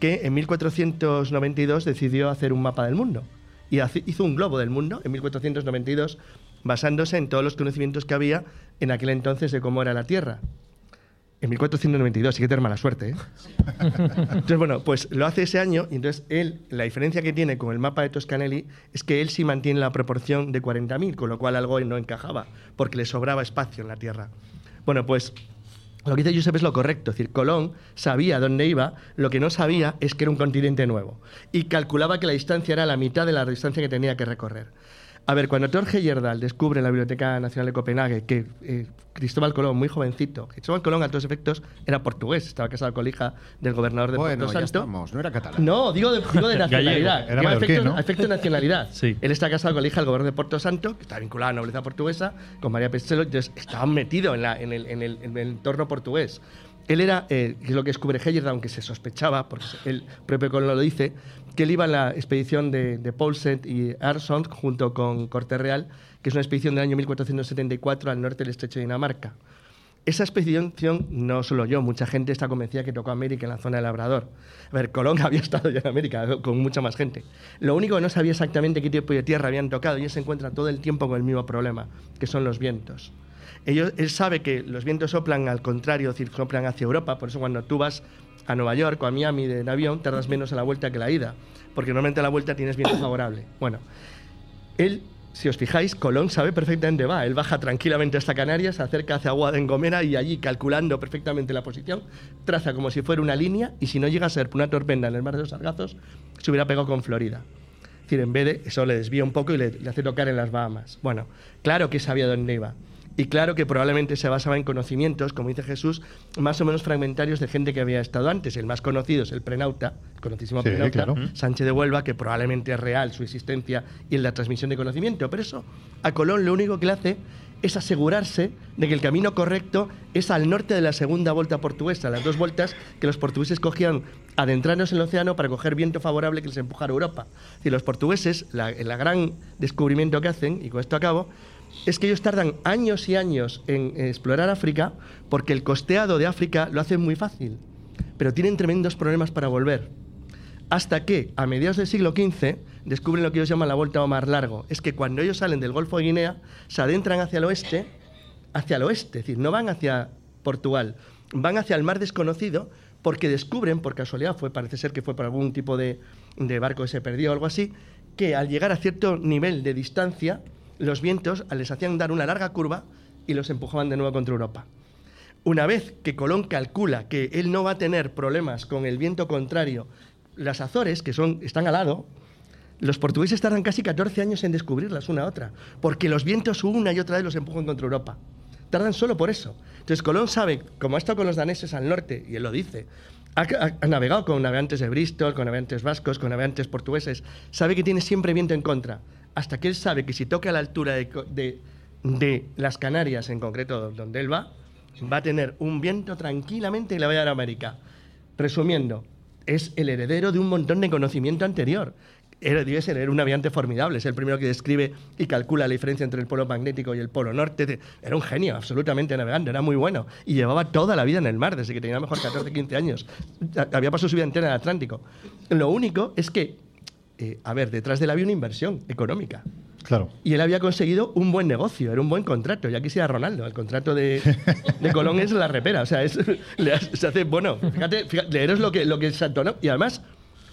que en 1492 decidió hacer un mapa del mundo. Y hace- hizo un globo del mundo en 1492 basándose en todos los conocimientos que había en aquel entonces de cómo era la Tierra. En 1492, sí que tener mala suerte. ¿eh? Entonces, bueno, pues lo hace ese año y entonces él, la diferencia que tiene con el mapa de Toscanelli es que él sí mantiene la proporción de 40.000, con lo cual algo no encajaba, porque le sobraba espacio en la Tierra. Bueno, pues lo que dice Josep es lo correcto, es decir, Colón sabía dónde iba, lo que no sabía es que era un continente nuevo y calculaba que la distancia era la mitad de la distancia que tenía que recorrer. A ver, cuando Thor Heyerdahl descubre en la Biblioteca Nacional de Copenhague que eh, Cristóbal Colón, muy jovencito, Cristóbal Colón a todos efectos era portugués, estaba casado con la hija del gobernador de Bueno, Puerto ya Santo. estamos, no era catalán. No, digo de, digo de nacionalidad. Era Digo a mallorquín, efecto, ¿no? a efecto de nacionalidad. Sí. Él está casado con la hija del gobernador de Puerto Santo, que está vinculada a la nobleza portuguesa, con María Pestelo, entonces estaban metidos en, la- en el, en el- en el entorno portugués. Él era, eh, lo que descubre Heyerdahl, aunque se sospechaba, porque el propio Colón lo dice, que él iba en la expedición de, de Paulset y Arson junto con Corte Real, que es una expedición del año 1474 al norte del estrecho de Dinamarca. Esa expedición, no solo yo, mucha gente está convencida que tocó América en la zona del Labrador. A ver, Colón había estado ya en América con mucha más gente. Lo único que no sabía exactamente qué tipo de tierra habían tocado y él se encuentra todo el tiempo con el mismo problema, que son los vientos. Ellos, él sabe que los vientos soplan al contrario, es decir, soplan hacia Europa, por eso cuando tú vas a Nueva York o a Miami en avión tardas menos a la vuelta que la ida, porque normalmente a la vuelta tienes viento favorable. Bueno, él, si os fijáis, Colón sabe perfectamente va. Él baja tranquilamente hasta Canarias, se acerca hacia Agua de Engomera y allí, calculando perfectamente la posición, traza como si fuera una línea y si no llega a ser una tormenta en el mar de los Sargazos, se hubiera pegado con Florida. Es decir, en vez de eso le desvía un poco y le, le hace tocar en las Bahamas. Bueno, claro que sabía dónde iba. Y claro que probablemente se basaba en conocimientos, como dice Jesús, más o menos fragmentarios de gente que había estado antes. El más conocido es el prenauta, el conocidísimo Sí, prenauta, claro. Sánchez de Huelva, que probablemente es real su existencia y en la transmisión de conocimiento. Pero eso a Colón lo único que le hace es asegurarse de que el camino correcto es al norte de la segunda vuelta portuguesa, las dos vueltas que los portugueses cogían adentrándose en el océano para coger viento favorable que les empujara a Europa. Decir, los portugueses, la, el gran descubrimiento que hacen, y con esto acabo, es que ellos tardan años y años en explorar África porque el costeado de África lo hacen muy fácil, pero tienen tremendos problemas para volver. Hasta que, a mediados del siglo XV, descubren lo que ellos llaman la vuelta o mar largo. Es que cuando ellos salen del Golfo de Guinea, se adentran hacia el oeste, hacia el oeste, es decir, no van hacia Portugal, van hacia el mar desconocido porque descubren, por casualidad, fue, parece ser que fue por algún tipo de, de barco que se perdió o algo así, que al llegar a cierto nivel de distancia, los vientos les hacían dar una larga curva y los empujaban de nuevo contra Europa. Una vez que Colón calcula que él no va a tener problemas con el viento contrario, las Azores, que son, están al lado, los portugueses tardan casi 14 años en descubrirlas una a otra, porque los vientos una y otra vez los empujan contra Europa. Tardan solo por eso. Entonces Colón sabe, como ha estado con los daneses al norte, y él lo dice, ha, navegado con navegantes de Bristol, con navegantes vascos, con navegantes portugueses, sabe que tiene siempre viento en contra, hasta que él sabe que si toca a la altura de, las Canarias, en concreto donde él va, va a tener un viento tranquilamente y le va a dar a América. Resumiendo, es el heredero de un montón de conocimiento anterior. Debe ser un navegante formidable, es el primero que describe y calcula la diferencia entre el polo magnético y el polo norte. Era un genio, absolutamente navegando, era muy bueno. Y llevaba toda la vida en el mar, desde que tenía mejor 14, 15 años. Había pasado su vida entera en el Atlántico. Lo único es que, eh, a ver, detrás de él había una inversión económica. Claro. Y él había conseguido un buen negocio, era un buen contrato. Ya quisiera Ronaldo, el contrato de, de Colón es la repera. O sea, es, le se hace, bueno, fíjate, fíjate leeros lo que, lo que ¿no? Y además,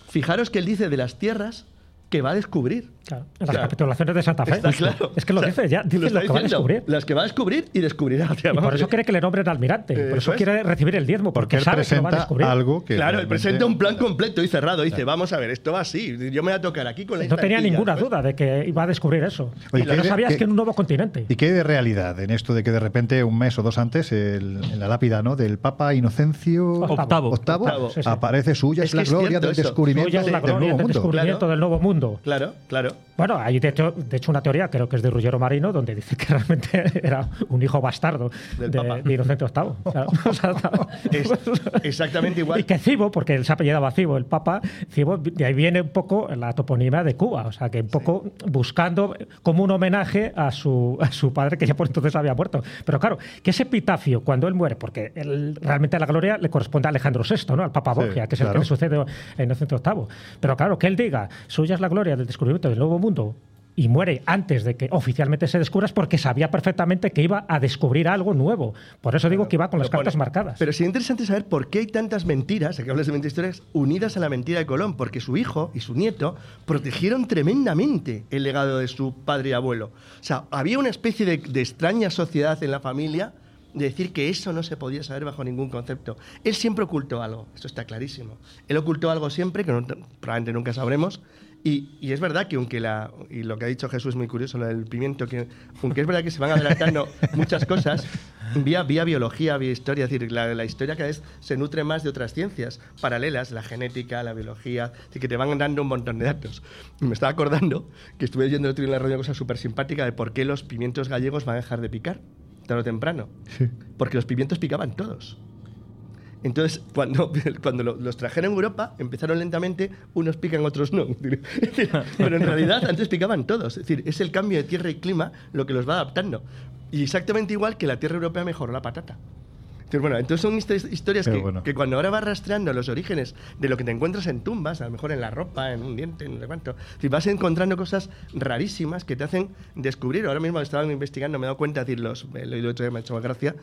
fijaros que él dice de las tierras que va a descubrir. Claro, en las O sea, capitulaciones de Santa Fe. Está claro. Es que lo O sea, dice ya, dice lo lo, que va a diciendo, descubrir. Las que va a descubrir y descubrirá. Y por eso quiere que le nombren almirante. Eh, por eso eso es. quiere recibir el diezmo, Porque porque, él sabe que lo va a descubrir. algo que. Claro, él realmente- presenta un plan completo y cerrado. Dice, vamos a ver, esto va así. Yo me voy a tocar aquí con la No tenía ninguna pues. duda de que iba a descubrir eso. Oye, y ¿qué no de- sabías qué- que en un nuevo continente. ¿Y qué hay de realidad en esto de que de repente un mes o dos antes el- en la lápida ¿no? del Papa Inocencio Octavo. octavo, Octavo. Sí, sí. aparece suya Es la que gloria del descubrimiento del nuevo mundo. Claro. mundo. Claro, claro. Bueno, hay de hecho, de hecho una teoría, creo que es de Ruggiero Marino, donde dice que realmente era un hijo bastardo Del de, Papa. de Inocente VIII. Claro. O sea, Es exactamente igual. Y que Cibo, porque él se apellidaba Cibo, el Papa, Cibo, de ahí viene un poco la toponimia de Cuba, o sea, que un poco buscando como un homenaje a su, a su padre, que ya por entonces había muerto. Pero claro, que ese epitafio, cuando él muere, porque él- realmente la gloria le corresponde a Alejandro VI, ¿no? al Papa Sí, Borgia, que es claro. el que le sucede a Inocente VIII. Pero claro, que él diga, suya es la gloria del descubrimiento del nuevo mundo, y muere antes de que oficialmente se descubra es porque sabía perfectamente que iba a descubrir algo nuevo. Por eso digo que iba con las cartas marcadas. Pero sería interesante saber por qué hay tantas mentiras, aquí hablas de mentiras históricas, unidas a la mentira de Colón, porque su hijo y su nieto protegieron tremendamente el legado de su padre y abuelo. O sea, había una especie de, de extraña sociedad en la familia de decir que eso no se podía saber bajo ningún concepto. Él siempre ocultó algo, eso está clarísimo. Él ocultó algo siempre, que no- probablemente nunca sabremos, y, y es verdad que aunque la, y lo que ha dicho Jesús es muy curioso, lo del pimiento, que aunque es verdad que se van adelantando muchas cosas, vía, vía biología, vía historia, es decir, la, la historia cada vez se nutre más de otras ciencias paralelas, la genética, la biología, decir, que te van dando un montón de datos. Y me estaba acordando que estuve leyendo el otro día en la radio una cosa súper simpática de por qué los pimientos gallegos van a dejar de picar, tarde o temprano. Porque los pimientos picaban todos. Entonces, cuando, cuando lo- los trajeron a Europa, empezaron lentamente, unos pican, otros no. Pero en realidad antes picaban todos. Es decir, es el cambio de tierra y clima lo que los va adaptando. Y exactamente igual que la tierra europea mejoró la patata. Entonces, bueno, entonces son hist- historias que, bueno. que cuando ahora vas rastreando los orígenes de lo que te encuentras en tumbas, a lo mejor en la ropa, en un diente, en no sé cuánto, vas encontrando cosas rarísimas que te hacen descubrir. Ahora mismo estaban investigando, me he dado cuenta, decir, los, he leído otro día, me ha hecho gracia,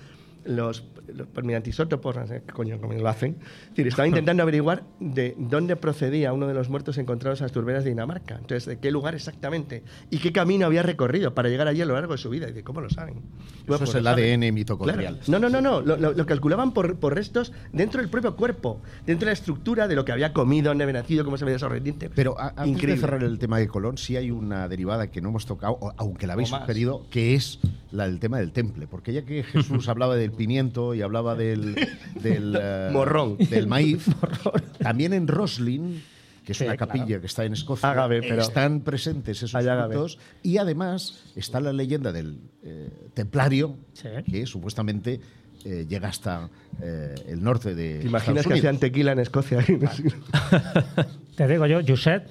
los, los permirantisótopos, no sé qué coño cómo lo hacen. Es decir, estaban intentando averiguar de dónde procedía uno de los muertos encontrados en las turberas de Dinamarca. Entonces, de qué lugar exactamente y qué camino había recorrido para llegar allí a lo largo de su vida. Y de cómo lo saben. Bueno, Eso pues es el lo saben. ADN mitocondrial. Claro. No, no, no, no. Lo, lo- lo calculaban por, por restos dentro del propio cuerpo, dentro de la estructura de lo que había comido, dónde había nacido, cómo se había desarrollado. Pero a- antes Increíble. de cerrar el tema de Colón, sí hay una derivada que no hemos tocado, aunque la habéis sugerido, que es la del tema del temple. Porque ya que Jesús hablaba del pimiento y hablaba del, del eh, Morrón. del maíz, también en Roslin, que es Sí, una claro. capilla que está en Escocia, Ágave, pero- están presentes esos frutos y además está la leyenda del eh, templario, Sí. que supuestamente eh, llega hasta eh, el norte de ¿Te imaginas Estados que hacían tequila en Escocia? Te digo yo, Josep,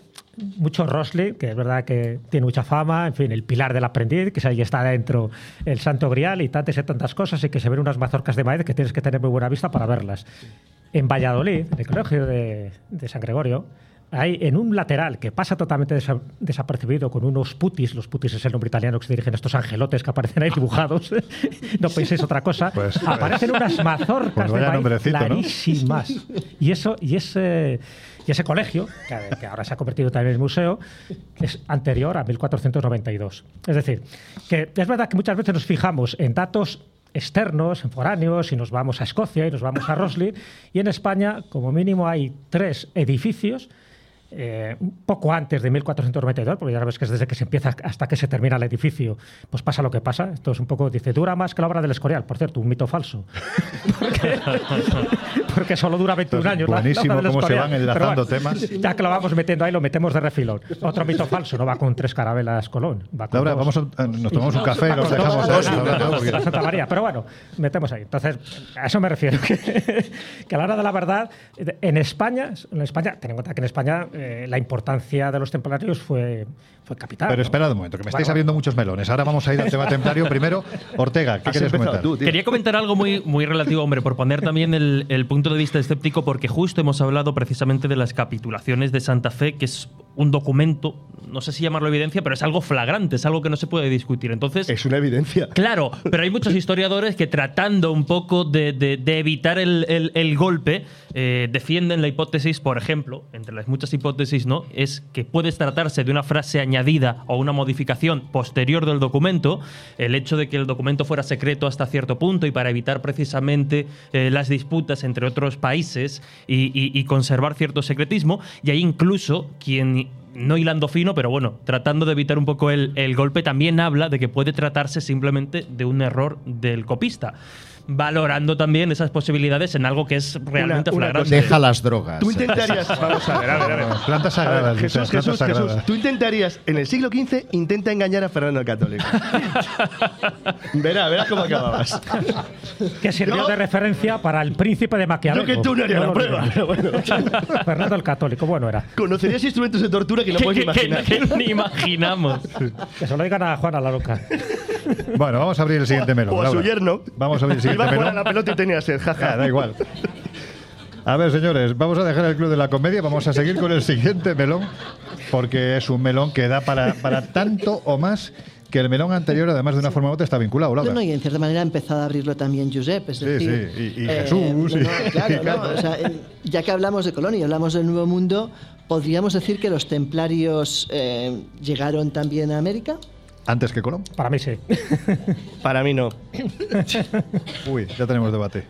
mucho Rosling, que es verdad que tiene mucha fama, en fin, el pilar del aprendiz, que ahí está dentro el Santo Grial y tantas y tantas cosas, y que se ven unas mazorcas de maíz que tienes que tener muy buena vista para verlas. En Valladolid, en el colegio de, de San Gregorio, hay en un lateral que pasa totalmente desa- desapercibido con unos putis, los putis es el nombre italiano que se dirigen a estos angelotes que aparecen ahí dibujados, no penséis otra cosa, Pues- aparecen unas mazorcas Pues de maíz nombrecito, ¿no? clarísimas. Y eso, y ese, y ese colegio, que, ahora se ha convertido también en museo, es anterior a 1492. Es decir, que es verdad que muchas veces nos fijamos en datos externos, foráneos, y nos vamos a Escocia y nos vamos a Roslin. Y en España, como mínimo, hay tres edificios eh, un poco antes de 1492, porque ya sabes que es desde que se empieza hasta que se termina el edificio, pues pasa lo que pasa. Esto es un poco, dice, dura más que la obra del Escorial, por cierto, un mito falso. porque, porque solo dura 21 años. la- la Buenísimo obra del cómo se van enlazando bueno, temas. Ya que lo vamos metiendo ahí, lo metemos de refilón. Otro mito falso, no va con tres carabelas Colón. Va con Laura, dos. vamos a- nos tomamos un café y los dejamos dos, ahí, la Santa María. Pero bueno, metemos ahí. Entonces, a eso me refiero. Que, que a la hora de la verdad, en España, en España, ten en cuenta que en España eh, la importancia de los templarios fue, fue capital. Pero ¿no? esperad un momento, que me estáis Bueno, abriendo muchos melones. Ahora vamos a ir al tema templario. Primero, Ortega, ¿qué quieres comentar? tú. Quería comentar algo muy, muy relativo, hombre, por poner también el, el punto de vista escéptico, porque justo hemos hablado precisamente de las capitulaciones de Santa Fe, que es un documento, no sé si llamarlo evidencia, pero es algo flagrante, es algo que no se puede discutir. Entonces, Es una evidencia. Claro, pero hay muchos historiadores que tratando un poco de, de- de evitar el, el- el golpe, eh, defienden la hipótesis, por ejemplo, entre las muchas hipótesis, ¿no? Es que puede tratarse de una frase añadida o una modificación posterior del documento, el hecho de que el documento fuera secreto hasta cierto punto y para evitar precisamente eh, las disputas entre otros países y, conservar cierto secretismo, y hay incluso quien no hilando fino, pero bueno, tratando de evitar un poco el, el golpe, también habla de que puede tratarse simplemente de un error del copista. Valorando también esas posibilidades en algo que es realmente una flagrante. cosa. Deja las drogas. Tú intentarías. Vamos a ver, a ver, a ver. Plantas A ver, sagradas, Jesús, plantas Jesús, Jesús, sagradas. tú intentarías, en el siglo XV, intenta engañar a Fernando el Católico. verá, verá cómo acababas. que sirvió No. de referencia para el príncipe de Maquiavelo. Yo que tú no haría la prueba, bueno. Fernando el Católico, bueno era. Conocerías instrumentos de tortura que no Que- puedes que- que- imaginar. que ni imaginamos. Que se lo digan a Juana la loca. Bueno, vamos a abrir el siguiente melón. o a su Laura. yerno. Vamos a abrir el siguiente Iba a jugar a melón. la pelota y tenía sed, jaja. Ah, da igual. A ver, señores, vamos a dejar el Club de la Comedia, vamos a seguir con el siguiente melón, porque es un melón que da para, para tanto o más que el melón anterior, además de una forma u otra, está vinculado, Laura. No, no, y en cierta manera ha empezado a abrirlo también Josep, es Sí, decir... sí, y- y eh, Jesús, no, y- no, claro, y no, claro. o sea, eh, ya que hablamos de Colonia y hablamos del Nuevo Mundo, ¿podríamos decir que los templarios eh, llegaron también a América? Antes que Colón. Para mí sí. Para mí no. Uy, ya tenemos debate.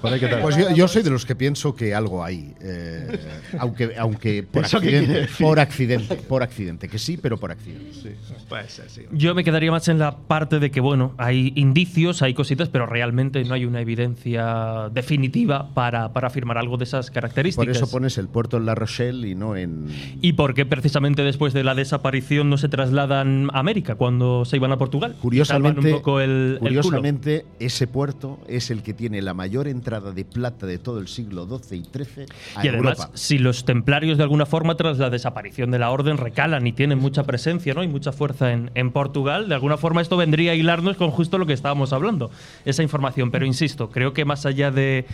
Por ahí, ¿qué tal? Pues yo, yo soy de los que pienso que algo hay. eh, aunque aunque por ¿Eso qué quiere accidente, por accidente. Por accidente, que sí, pero por accidente. Puede ser, sí. Yo me quedaría más en la parte de que, bueno, hay indicios, hay cositas, pero realmente no hay una evidencia definitiva para, para afirmar algo de esas Por características. eso pones el puerto en La Rochelle y no en. ¿Y por qué precisamente después de la desaparición no se trasladan a América cuando se iban a Portugal? Y salvan Curiosamente, un poco el, el culo. curiosamente ese puerto es el que tiene la mayor entrada de plata de todo el siglo XII y XIII a Y además, Europa. si los templarios de alguna forma tras la desaparición de la orden recalan y tienen mucha presencia ¿no? y mucha fuerza en, en Portugal, de alguna forma esto vendría a hilarnos con justo lo que estábamos hablando, esa información. Pero insisto, creo que más allá de...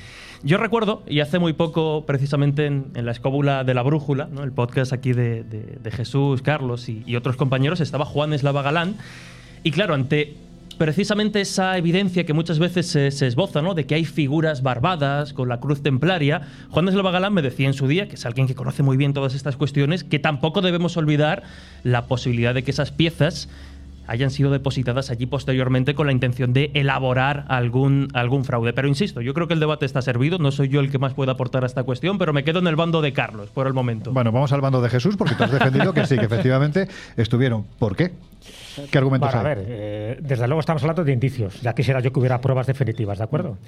Yo recuerdo, y hace muy poco, precisamente en, la escóbula de la brújula, ¿no? el podcast aquí de, Jesús, Carlos y, otros compañeros, estaba Juan Eslava Galán. Y claro, ante precisamente esa evidencia que muchas veces se, esboza, ¿no? De que hay figuras barbadas con la cruz templaria. Juan de Galán me decía en su día, que es alguien que conoce muy bien todas estas cuestiones, que tampoco debemos olvidar la posibilidad de que esas piezas hayan sido depositadas allí posteriormente con la intención de elaborar algún, algún fraude. Pero insisto, yo creo que el debate está servido, no soy yo el que más pueda aportar a esta cuestión, pero me quedo en el bando de Carlos por el momento. Bueno, vamos al bando de Jesús, porque tú has defendido que sí, que efectivamente estuvieron. ¿Por qué? ¿Qué argumentos Bueno, a hay? ver, eh, desde luego estamos hablando de indicios. Ya quisiera yo que hubiera pruebas definitivas, ¿de acuerdo?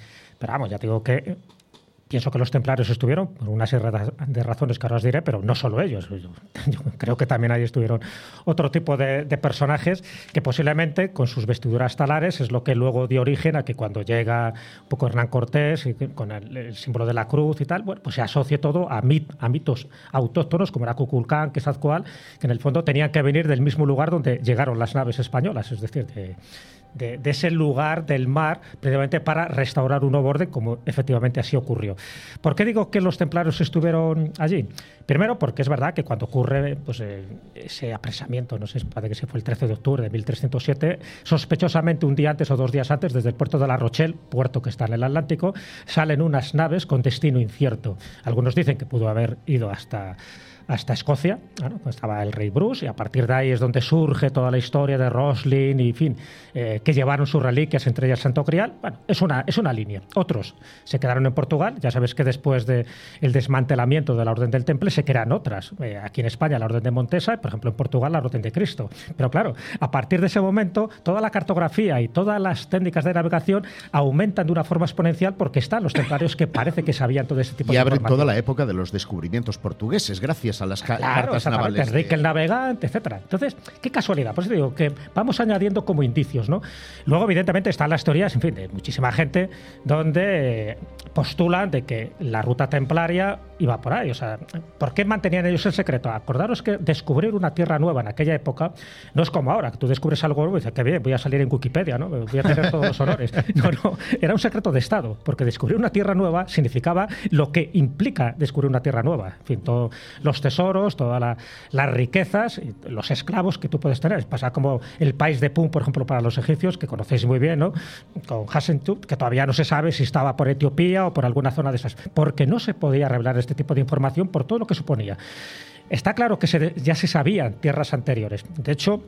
Pero vamos, ya digo que pienso que los templarios estuvieron por una serie de- razones que ahora os diré, pero no solo ellos. Yo, creo que también ahí estuvieron otro tipo de, personajes que posiblemente con sus vestiduras talares es lo que luego dio origen a que cuando llega un poco Hernán Cortés que- con el, símbolo de la cruz y tal, bueno, pues se asocie todo a, mit- a mitos autóctonos como era Cuculcán, Quetzalcóatl, que en el fondo tenían que venir del mismo lugar donde llegaron las naves españolas, es decir, de, de, ese lugar del mar, precisamente para restaurar un nuevo orden, como efectivamente así ocurrió. ¿Por qué digo que los templarios estuvieron allí? Primero, porque es verdad que cuando ocurre pues, eh, ese apresamiento, no sé, parece que se fue el 13 de octubre de 1307, sospechosamente un día antes o dos días antes, desde el puerto de La Rochelle, puerto que está en el Atlántico, salen unas naves con destino incierto. Algunos dicen que pudo haber ido hasta hasta Escocia, bueno, pues estaba el rey Bruce, y a partir de ahí es donde surge toda la historia de Roslin y, en fin, eh, que llevaron sus reliquias, entre ellas Santo Grial. Bueno, es una, es una línea. Otros se quedaron en Portugal, ya sabes que después del desmantelamiento de la Orden del Temple se crean otras. Eh, aquí en España la Orden de Montesa, y, por ejemplo en Portugal la Orden de Cristo. Pero claro, a partir de ese momento, toda la cartografía y todas las técnicas de navegación aumentan de una forma exponencial porque están los templarios que parece que sabían todo ese tipo Y de abre información. toda la época de los descubrimientos portugueses, gracias a las ca- Claro, cartas navales. de- Enrique el Navegante, etcétera. Entonces, qué casualidad. Pues digo que vamos añadiendo como indicios, ¿no? Luego, evidentemente, están las teorías, en fin, de muchísima gente, donde postulan de que la ruta templaria iba por ahí. O sea, ¿por qué mantenían ellos el secreto? Acordaros que descubrir una tierra nueva en aquella época no es como ahora, que tú descubres algo nuevo y dices, qué bien, voy a salir en Wikipedia, ¿no? Voy a tener todos los honores. No, no, era un secreto de Estado, porque descubrir una tierra nueva significaba lo que implica descubrir una tierra nueva. En fin, todos los tesoros, todas la- las riquezas, los esclavos que tú puedes tener. Pasa como el país de Pum, por ejemplo, para los egipcios, que conocéis muy bien, ¿no? Con Hasentut, que todavía no se sabe si estaba por Etiopía o por alguna zona de esas, porque no se podía revelar este tipo de información por todo lo que suponía. Está claro que ya se sabían tierras anteriores. De hecho,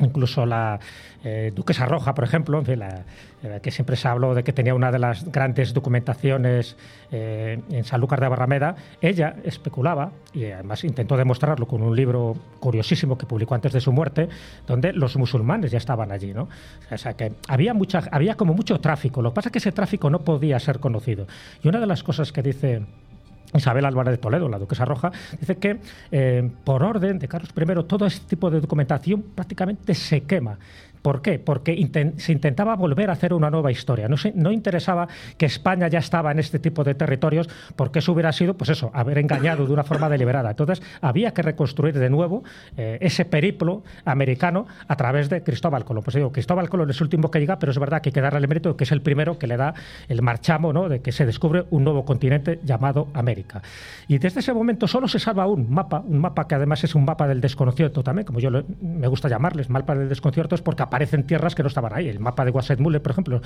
Incluso la eh, Duquesa Roja, por ejemplo, que siempre se habló de que tenía una de las grandes documentaciones eh, en Sanlúcar de Barrameda, ella especulaba, y además intentó demostrarlo con un libro curiosísimo que publicó antes de su muerte, donde los musulmanes ya estaban allí. ¿no? O sea que había, mucha, había como mucho tráfico, lo que pasa es que ese tráfico no podía ser conocido. Y una de las cosas que dice Isabel Álvarez de Toledo, la duquesa roja, dice que eh, por orden de Carlos I todo este tipo de documentación prácticamente se quema. ¿Por qué? Porque se intentaba volver a hacer una nueva historia. No, se- no interesaba que España ya estaba en este tipo de territorios, porque eso hubiera sido, pues eso, haber engañado de una forma deliberada. Entonces, había que reconstruir de nuevo eh, ese periplo americano a través de Cristóbal Colón. Pues digo, Cristóbal Colón es el último que llega, pero es verdad que hay que darle el mérito de que es el primero que le da el marchamo, ¿no? De que se descubre un nuevo continente llamado América. Y desde ese momento solo se salva un mapa, un mapa que además es un mapa del desconcierto también, como yo me gusta llamarles, mapa del desconcierto, es porque aparecen tierras que no estaban ahí. El mapa de Wasset Muller, por ejemplo,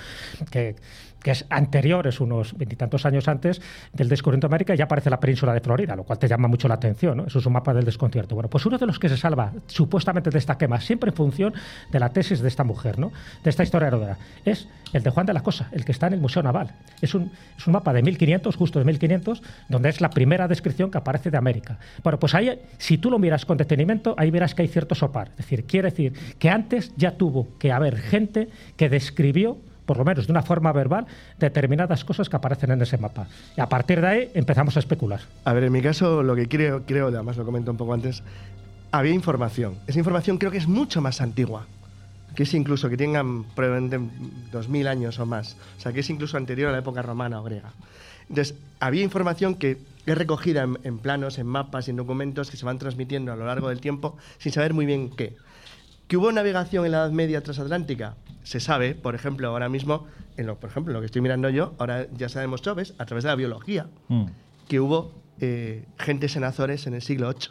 que, que es anterior, es unos veintitantos años antes del descubrimiento de América, ya aparece la península de Florida, lo cual te llama mucho la atención. ¿no? Eso es un mapa del desconcierto. Bueno, pues uno de los que se salva supuestamente de esta quema, siempre en función de la tesis de esta mujer, ¿no? de esta historia heredera, es el de Juan de la Cosa, el que está en el Museo Naval. Es un, es un mapa de 1500, justo de 1500, donde es la primera descripción que aparece de América. Bueno, pues ahí, si tú lo miras con detenimiento, ahí verás que hay cierto sopar. Es decir, quiere decir que antes ya tuvo que haber gente que describió por lo menos de una forma verbal, determinadas cosas que aparecen en ese mapa. Y a partir de ahí empezamos a especular. A ver, en mi caso, lo que creo, además lo comento un poco antes, había información. Esa información creo que es mucho más antigua. Que es incluso que tengan probablemente 2000 años o más. O sea, que es incluso anterior a la época romana o griega. Entonces, había información que es recogida en, planos, en mapas en documentos que se van transmitiendo a lo largo del tiempo sin saber muy bien qué. ¿Que hubo navegación en la Edad Media transatlántica? Se sabe, por ejemplo, ahora mismo, en lo, por ejemplo, en lo que estoy mirando yo, ahora ya demostrado, ¿ves? A través de la biología, Mm. que hubo eh, gentes en Azores en el siglo VIII,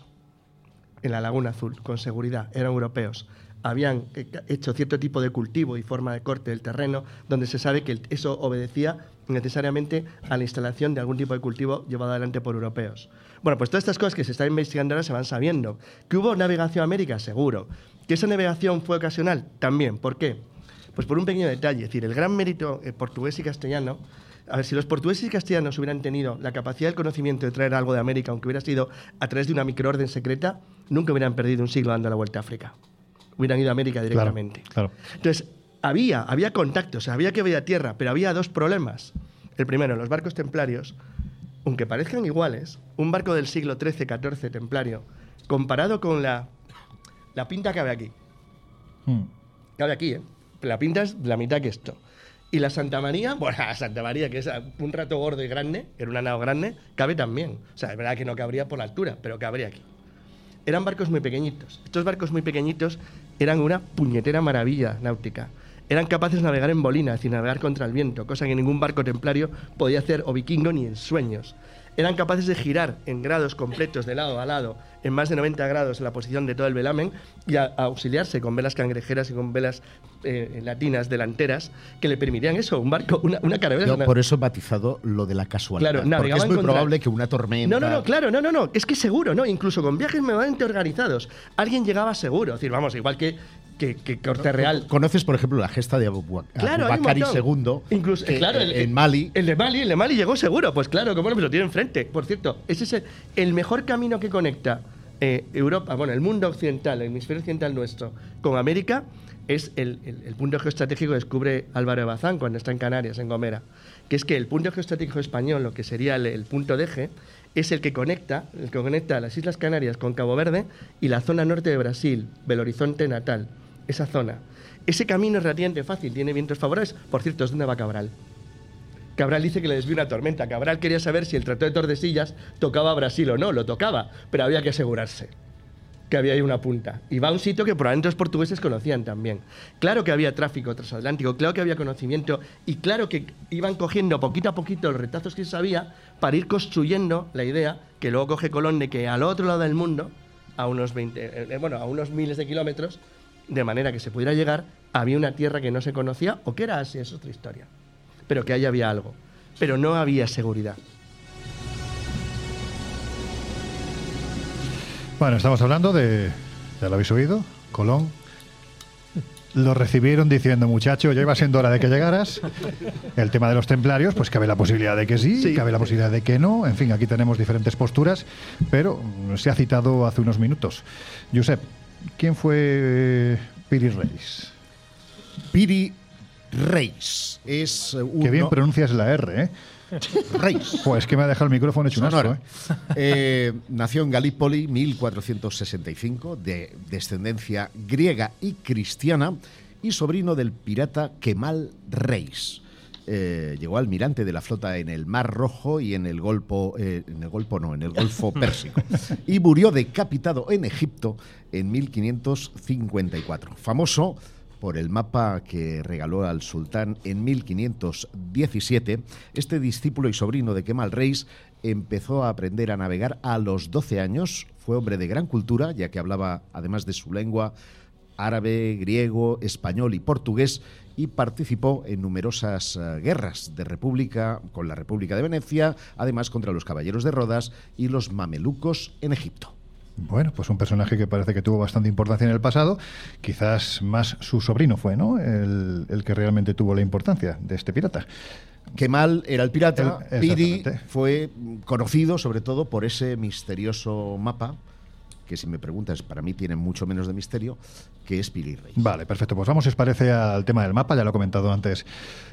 en la Laguna Azul, con seguridad, eran europeos. Habían eh, hecho cierto tipo de cultivo y forma de corte del terreno, donde se sabe que eso obedecía necesariamente a la instalación de algún tipo de cultivo llevado adelante por europeos. Bueno, pues todas estas cosas que se están investigando ahora se van sabiendo. ¿Que hubo navegación a América? Seguro. ¿Que esa navegación fue ocasional? También. ¿Por qué? Pues por un pequeño detalle. Es decir, el gran mérito eh, portugués y castellano a ver, si los portugueses y castellanos hubieran tenido la capacidad del conocimiento de traer algo de América, aunque hubiera sido a través de una microorden secreta, nunca hubieran perdido un siglo dando la vuelta a África. Hubieran ido a América Claro, directamente. claro. Entonces, había, había contactos, había que a tierra, pero había dos problemas. El primero, los barcos templarios, aunque parezcan iguales, un barco del siglo XIII-XIV templario, comparado con la, la pinta que cabe aquí. Mm. Cabe aquí, ¿eh? La pinta es la mitad que esto. Y la Santa María, bueno, la Santa María, que es un rato gordo y grande, era una nao grande, cabe también. O sea, es verdad que no cabría por la altura, pero cabría aquí. Eran barcos muy pequeñitos. Estos barcos muy pequeñitos eran una puñetera maravilla náutica. Eran capaces de navegar en bolina, es decir, navegar contra el viento, cosa que ningún barco templario podía hacer o vikingo ni en sueños. Eran capaces de girar en grados completos de lado a lado en más de 90 grados en la posición de todo el velamen y a, a auxiliarse con velas cangrejeras y con velas eh, latinas delanteras que le permitían eso, un barco, una, una carabela. Yo una- por eso he batizado lo de la casualidad. Claro, porque es muy contra- probable que una tormenta. No, no, no, claro, no, no, no. Es que seguro, ¿no? Incluso con viajes medianamente organizados, alguien llegaba seguro. Es decir, vamos, igual que, que, que Corte Real. ¿Conoces, por ejemplo, la gesta de Abu, Claro, Bakari. II? Incluso, que, claro, en Mali. El de Mali, el de Mali llegó seguro. Pues claro, como no me lo tiene enfrente. Por cierto, ese es el, el mejor camino que conecta eh, Europa, bueno, el mundo occidental, el hemisferio occidental nuestro, con América, es el, el- el punto geoestratégico que descubre Álvaro de Bazán cuando está en Canarias, en Gomera. Que es que el punto geoestratégico español, lo que sería el, el punto de eje, es el que conecta, el que conecta las Islas Canarias con Cabo Verde y la zona norte de Brasil, Belo Horizonte natal, esa zona. Ese camino es relativamente fácil, tiene vientos favorables. Por cierto, es donde va Cabral. Cabral dice que le desvió una tormenta. Cabral quería saber si el Tratado de Tordesillas tocaba a Brasil o no. Lo tocaba, pero había que asegurarse que había ahí una punta. Y va a un sitio que probablemente los portugueses conocían también. Claro que había tráfico transatlántico, claro que había conocimiento y claro que iban cogiendo poquito a poquito los retazos que sabía para ir construyendo la idea que luego coge Colón de que al otro lado del mundo, a unos 20, eh, bueno, a unos miles de kilómetros, de manera que se pudiera llegar, había una tierra que no se conocía o que era Asia, es otra historia. Pero que ahí había algo. Pero no había seguridad. Bueno, estamos hablando de. Ya lo habéis oído, Colón. Lo recibieron diciendo, muchacho, ya iba siendo hora de que llegaras. El tema de los templarios, pues cabe la posibilidad de que sí, Sí. cabe la posibilidad de que no. En fin, aquí tenemos diferentes posturas, pero se ha citado hace unos minutos. Josep, ¿quién fue eh, Piri Reis? Piri Reis. Es eh, un Qué bien no- pronuncias la R, ¿eh? Reis. Pues que me ha dejado el micrófono hecho un asco. ¿eh? Eh, nació en Galípoli 1465, de descendencia griega y cristiana, y sobrino del pirata Kemal Reis. Eh, llegó almirante de la flota en el Mar Rojo y en el Golfo, eh, en el Golfo no, en el Golfo Pérsico, y murió decapitado en Egipto en 1554. Famoso por el mapa que regaló al sultán en 1517, este discípulo y sobrino de Kemal Reis empezó a aprender a navegar a los 12 años. Fue hombre de gran cultura, ya que hablaba, además de su lengua, árabe, griego, español y portugués, y participó en numerosas eh, guerras de república con la República de Venecia, además contra los caballeros de Rodas y los mamelucos en Egipto. Bueno, pues un personaje que parece que tuvo bastante importancia en el pasado. Quizás más su sobrino fue, ¿no? El, el que realmente tuvo la importancia de este pirata. Kemal era el pirata, El- Piri fue conocido sobre todo por ese misterioso mapa, que si me preguntas, para mí tiene mucho menos de misterio, que es. Vale, perfecto. Pues vamos, si os parece, al tema del mapa. Ya lo ha comentado antes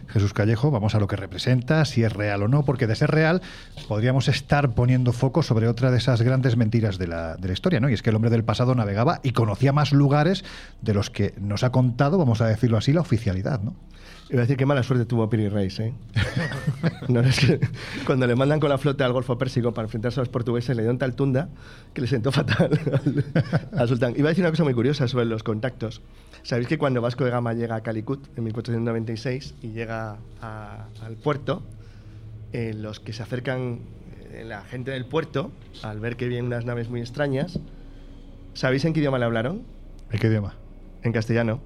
Jesús Callejo. Vamos a lo que representa, si es real o no, porque de ser real podríamos estar poniendo foco sobre otra de esas grandes mentiras de la, de la historia, ¿no? Y es que el hombre del pasado navegaba y conocía más lugares de los que nos ha contado, vamos a decirlo así, la oficialidad, ¿no? Iba a decir qué mala suerte tuvo Piri Reis, ¿eh? No, es que cuando le mandan con la flota al Golfo Pérsico para enfrentarse a los portugueses, le dio un tal tunda que le sentó fatal al, al sultán. Iba a decir una cosa muy curiosa sobre los contactos. Sabéis que cuando Vasco de Gama llega a Calicut en 1496 y llega a- al puerto, eh, los que se acercan, eh, la gente del puerto, al ver que vienen unas naves muy extrañas, ¿sabéis en qué idioma le hablaron? ¿En qué idioma? En castellano.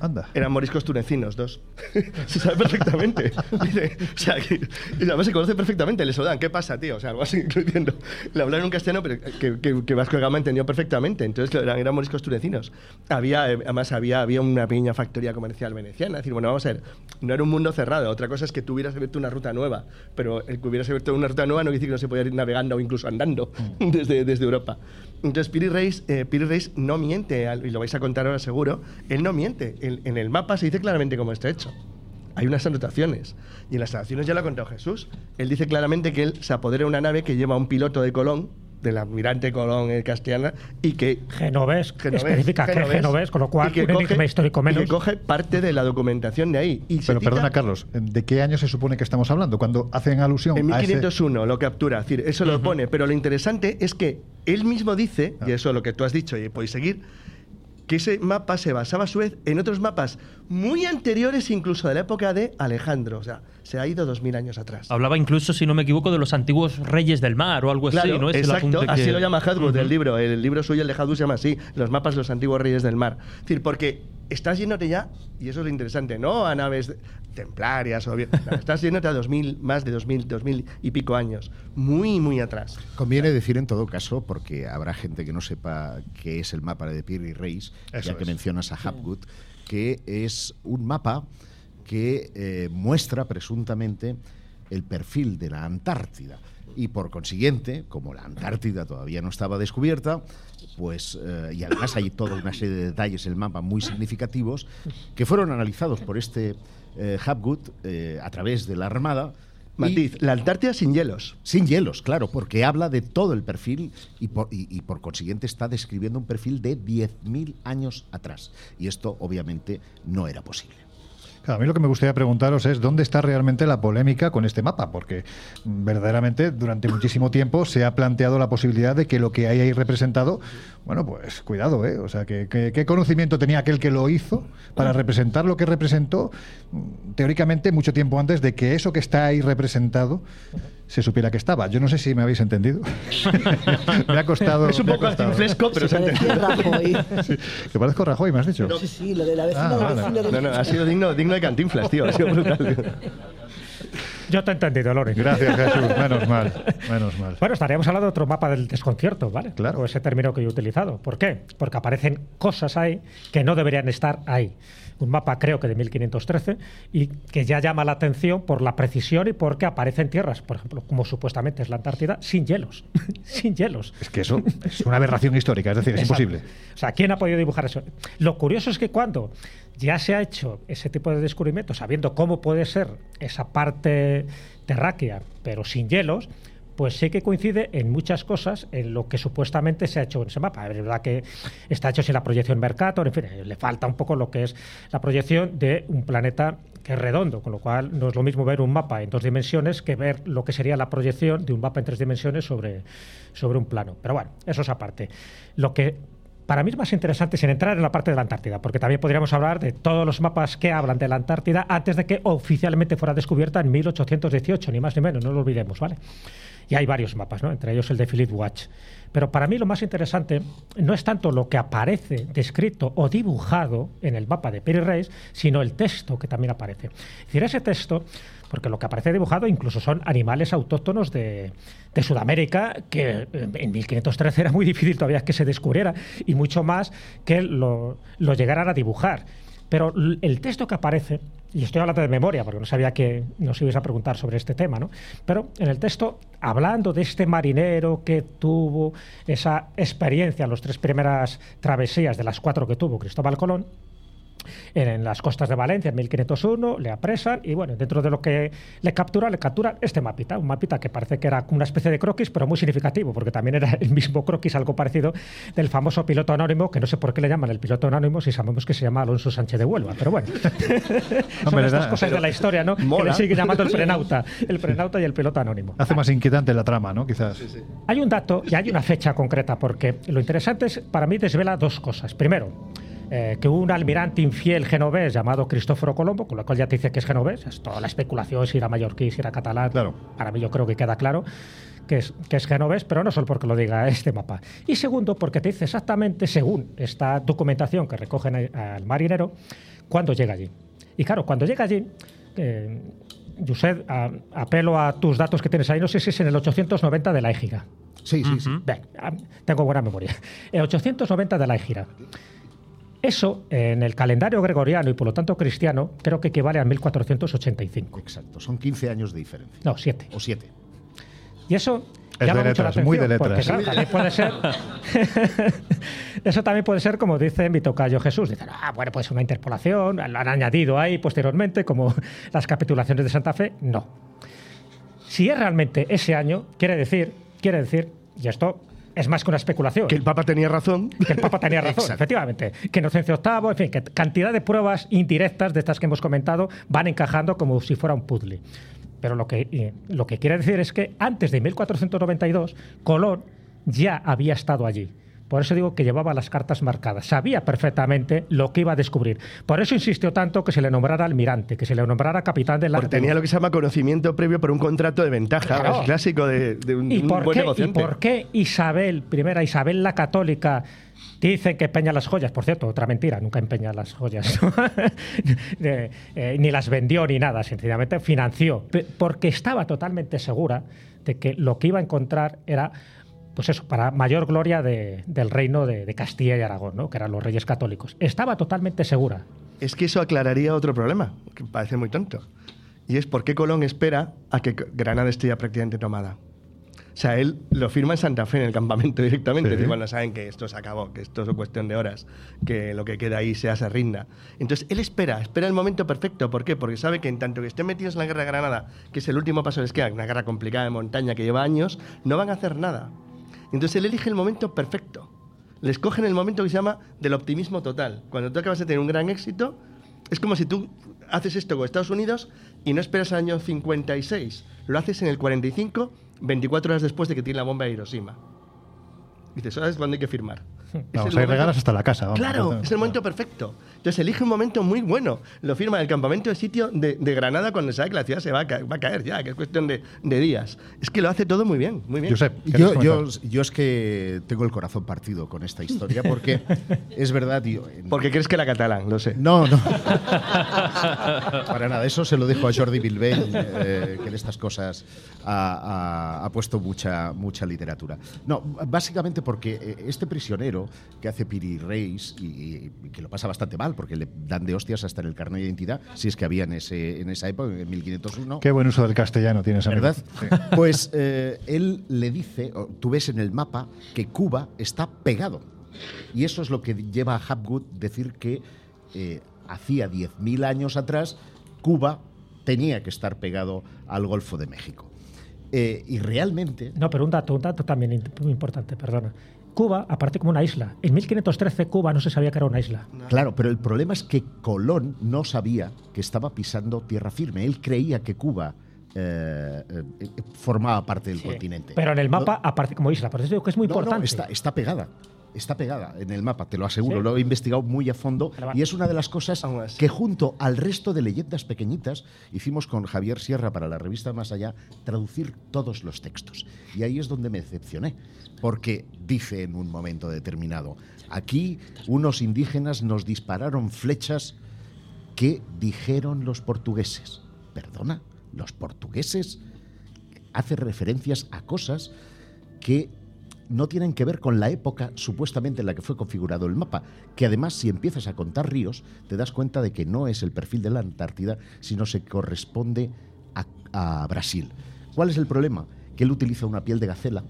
Anda. Eran moriscos tunecinos, dos. se sabe perfectamente. Dice, o sea, que, y además se conoce perfectamente. Le saludan, ¿qué pasa, tío? O sea, algo así, diciendo. Le hablaron en castellano, pero que, que, que Vasco de Gama entendió perfectamente. Entonces eran, eran moriscos tunecinos. Había, eh, además, había, había una pequeña factoría comercial veneciana. Es decir, bueno, vamos a ver, no era un mundo cerrado. Otra cosa es que tú hubieras abierto una ruta nueva. Pero el que hubieras abierto una ruta nueva no quiere decir que no se podía ir navegando o incluso andando desde, desde Europa. Entonces, Piri Reis, eh, Piri Reis no miente, y lo vais a contar ahora seguro. Él no miente. En, en el mapa se dice claramente cómo está hecho. Hay unas anotaciones. Y en las anotaciones ya lo ha contado Jesús. Él dice claramente que él se apodera de una nave que lleva a un piloto de Colón, del almirante Colón eh, castellana, y que Genovés, Genovés, especifica que Genovés, con lo cual y que un enigma coge- histórico y menos. que coge parte de la documentación de ahí. Y Pero cita- perdona, Carlos, ¿de qué año se supone que estamos hablando? Cuando hacen alusión En a ese... 1501 lo captura, es decir, eso lo pone, pero lo interesante es que él mismo dice, y eso es lo que tú has dicho y podéis seguir, que ese mapa se basaba a su vez en otros mapas muy anteriores incluso de la época de Alejandro. O sea, se ha ido dos mil años atrás. Hablaba incluso, si no me equivoco, de los antiguos reyes del mar o algo así, ¿no? Es el exacto, apunte así que- lo llama Hadwood, el libro. El libro suyo, el de Hadwood, se llama así, los mapas de los antiguos reyes del mar. Es decir, porque estás yéndote ya, y eso es lo interesante, no a naves templarias o bien, no, estás yéndote a 2000, más de 2000, 2000 y pico años, muy, muy atrás. Conviene decir en todo caso, porque habrá gente que no sepa qué es el mapa de Pierre y Reis, Eso ya que mencionas a Hapgood, que es un mapa que eh, muestra presuntamente el perfil de la Antártida. Y por consiguiente, como la Antártida todavía no estaba descubierta, pues, eh, y además hay toda una serie de detalles en el mapa muy significativos, que fueron analizados por este eh, Hapgood eh, a través de la Armada. y- Matiz, la Antártida sin hielos. sin hielos, claro, porque habla de todo el perfil y por, y- y por consiguiente está describiendo un perfil de 10.000 años atrás. Y esto obviamente no era posible. Claro, a mí lo que me gustaría preguntaros es dónde está realmente la polémica con este mapa, porque verdaderamente durante muchísimo tiempo se ha planteado la posibilidad de que lo que hay ahí representado, bueno, pues cuidado, ¿eh? O sea, que, que- ¿qué conocimiento tenía aquel que lo hizo para representar lo que representó, teóricamente, mucho tiempo antes de que eso que está ahí representado se supiera que estaba? Yo no sé si me habéis entendido. me ha costado. Es un poco costado. antifresco, pero Se se ha entendido. Rajoy. Sí, que parezco Rajoy, me has dicho. Sí, sí, lo de la vecina Ah, vale. No, no, ha sido digno, digno de cantinflas, tío. Ha sido brutal. Yo te he entendido, Lore. Gracias, Jesús. Menos mal. Menos mal. Bueno, estaríamos hablando de otro mapa del desconcierto, ¿vale? Claro. O ese término que yo he utilizado. ¿Por qué? Porque aparecen cosas ahí que no deberían estar ahí. Un mapa, creo que de 1513, y que ya llama la atención por la precisión y porque aparecen tierras, por ejemplo, como supuestamente es la Antártida, sin hielos. sin hielos. Es que eso es una aberración histórica, es decir, es Exacto. imposible. O sea, ¿quién ha podido dibujar eso? Lo curioso es que cuando ya se ha hecho ese tipo de descubrimiento, sabiendo cómo puede ser esa parte terráquea, pero sin hielos, pues sí que coincide en muchas cosas en lo que supuestamente se ha hecho en ese mapa. Es verdad que está hecho sin la proyección Mercator, en fin, eh, le falta un poco lo que es la proyección de un planeta que es redondo, con lo cual no es lo mismo ver un mapa en dos dimensiones que ver lo que sería la proyección de un mapa en tres dimensiones sobre, sobre un plano. Pero bueno, eso es aparte. Lo que para mí es más interesante sin entrar en la parte de la Antártida, porque también podríamos hablar de todos los mapas que hablan de la Antártida antes de que oficialmente fuera descubierta en 1818, ni más ni menos, no lo olvidemos, ¿vale? Y hay varios mapas, ¿no? entre ellos el de Philip Watch. Pero para mí lo más interesante no es tanto lo que aparece descrito o dibujado en el mapa de Perry Reis, sino el texto que también aparece. Es decir, ese texto, porque lo que aparece dibujado incluso son animales autóctonos de, de Sudamérica, que eh, en 1513 era muy difícil todavía que se descubriera, y mucho más que lo llegaran a dibujar. Pero el texto que aparece, y estoy hablando de memoria porque no sabía que nos ibais a preguntar sobre este tema, ¿no? Pero en el texto, hablando de este marinero que tuvo esa experiencia en las tres primeras travesías de las cuatro que tuvo Cristóbal Colón, en, en las costas de Valencia en 1501, le apresan y bueno, dentro de lo que le captura, le capturan este mapita, un mapita que parece que era una especie de croquis, pero muy significativo, porque también era el mismo croquis, algo parecido, del famoso piloto anónimo, que no sé por qué le llaman el piloto anónimo si sabemos que se llama Alonso Sánchez de Huelva, pero bueno. Son Hombre, estas da- cosas de la historia, ¿no? Que le siguen llamando el prenauta, el prenauta y el piloto anónimo. Hace más inquietante la trama, ¿no? Quizás. Hay un dato y hay una fecha concreta, porque lo interesante es, para mí, desvela dos cosas. Primero, eh, que hubo un almirante infiel genovés llamado Cristóforo Colombo, con lo cual ya te dice que es genovés, es toda la especulación si era mallorquí, si era catalán. Claro. Para mí yo creo que queda claro que es, que es genovés, pero no solo porque lo diga este mapa. Y segundo, porque te dice exactamente, según esta documentación que recogen al marinero, cuándo llega allí. Y claro, cuando llega allí, eh, Josep, a- apelo a tus datos que tienes ahí, no sé si es en el 890 de la Égira. Sí, sí, sí. Bien, tengo buena memoria. El 890 de la Égira. Eso, en el calendario gregoriano y por lo tanto cristiano, creo que equivale a 1485. Exacto. Son 15 años de diferencia. No, 7. O 7. Y eso Es llama de mucho la letras, muy de atención, porque, letras. claro, también puede ser. eso también puede ser, como dice mi tocayo Jesús. Dicen, ah, bueno, pues una interpolación, lo han añadido ahí posteriormente, como las capitulaciones de Santa Fe. No. Si es realmente ese año, quiere decir, quiere decir, y esto es más que una especulación. Que el Papa tenía razón. que el Papa tenía razón, efectivamente. Que Inocencio VIII, en fin, que cantidad de pruebas indirectas de estas que hemos comentado van encajando como si fuera un puzzle. Pero lo que, eh, lo que quiere decir es que antes de 1492, Colón ya había estado allí. Por eso digo que llevaba las cartas marcadas. Sabía perfectamente lo que iba a descubrir. Por eso insistió tanto que se le nombrara almirante, que se le nombrara capitán de la. Porque tenía lo que se llama conocimiento previo por un contrato de ventaja. Claro. Es clásico de, de un, ¿Y un por, buen qué, ¿Y negociante. por qué Isabel, primera Isabel la católica, dicen que empeña las joyas? Por cierto, otra mentira, nunca empeña las joyas. Eh, eh, ni las vendió ni nada, sencillamente financió. Porque estaba totalmente segura de que lo que iba a encontrar era. Pues eso, para mayor gloria de- del reino de, de Castilla y Aragón, ¿no? que eran los reyes católicos. Estaba totalmente segura. Es que eso aclararía otro problema, que parece muy tonto. Y es por qué Colón espera a que Granada esté ya prácticamente tomada. O sea, él lo firma en Santa Fe, en el campamento directamente. Sí. Bueno, saben que esto se acabó, que esto es cuestión de horas, que lo que queda ahí sea se rinda. Entonces, él espera, espera el momento perfecto. ¿Por qué? Porque sabe que en tanto que estén metidos en la guerra de Granada, que es el último paso de esquina, una guerra complicada de montaña que lleva años, no van a hacer nada. Entonces, él elige el momento perfecto. Le escogen el momento que se llama del optimismo total. Cuando tú acabas de tener un gran éxito, es como si tú haces esto con Estados Unidos y no esperas al año 56. Lo haces en el 45, 24 horas después de que tiene la bomba de Hiroshima. Dices, ¿sabes cuándo hay que firmar? Vamos, momento- regalas hasta la casa. vamos. Claro, es el momento perfecto. Entonces elige un momento muy bueno. Lo firma en el campamento de sitio de, de Granada cuando sabe que la ciudad se va a, ca- va a caer ya, que es cuestión de, de días. Es que lo hace todo muy bien, muy bien. Josep, ¿quieres Yo, yo, comentar? yo es que tengo el corazón partido con esta historia porque es verdad, tío. en- Porque crees que era catalán, lo sé. No, no. Para nada, eso se lo dejo a Jordi Bilbey, eh, que en estas cosas ha, ha- ha puesto mucha, mucha literatura. No, básicamente porque eh, este prisionero que hace Piri Reis y, y que lo pasa bastante mal, porque le dan de hostias hasta en el carnet de identidad, si es que había en, ese, en esa época, en 1501. Qué buen uso del castellano tienes, amigo. ¿Verdad? Pues eh, él le dice, tú ves en el mapa, que Cuba está pegado. Y eso es lo que lleva a Hapgood decir que eh, hacía 10.000 años atrás Cuba tenía que estar pegado al Golfo de México. Eh, y realmente, No, pero un dato, un dato también importante, perdona. Cuba, aparte como una isla. En 1513 Cuba no se sabía que era una isla. claro, pero el problema es que Colón no sabía que estaba pisando tierra firme. Él creía que Cuba eh, eh, formaba parte del Sí. continente. Pero en el No- mapa aparece como isla. Por eso digo que es muy No, no, importante. está, está pegada. Está pegada en el mapa, te lo aseguro. ¿Sí? Lo he investigado muy a fondo. Y es una de las cosas que junto al resto de leyendas pequeñitas hicimos con Javier Sierra para la revista Más Allá, traducir todos los textos. Y ahí es donde me decepcioné. Porque dice en un momento determinado, aquí unos indígenas nos dispararon flechas que dijeron los portugueses. Perdona, los portugueses hace referencias a cosas que no tienen que ver con la época supuestamente en la que fue configurado el mapa, que además si empiezas a contar ríos te das cuenta de que no es el perfil de la Antártida, sino se corresponde a, Brasil. ¿Cuál es el problema? Que él utiliza una piel de gacela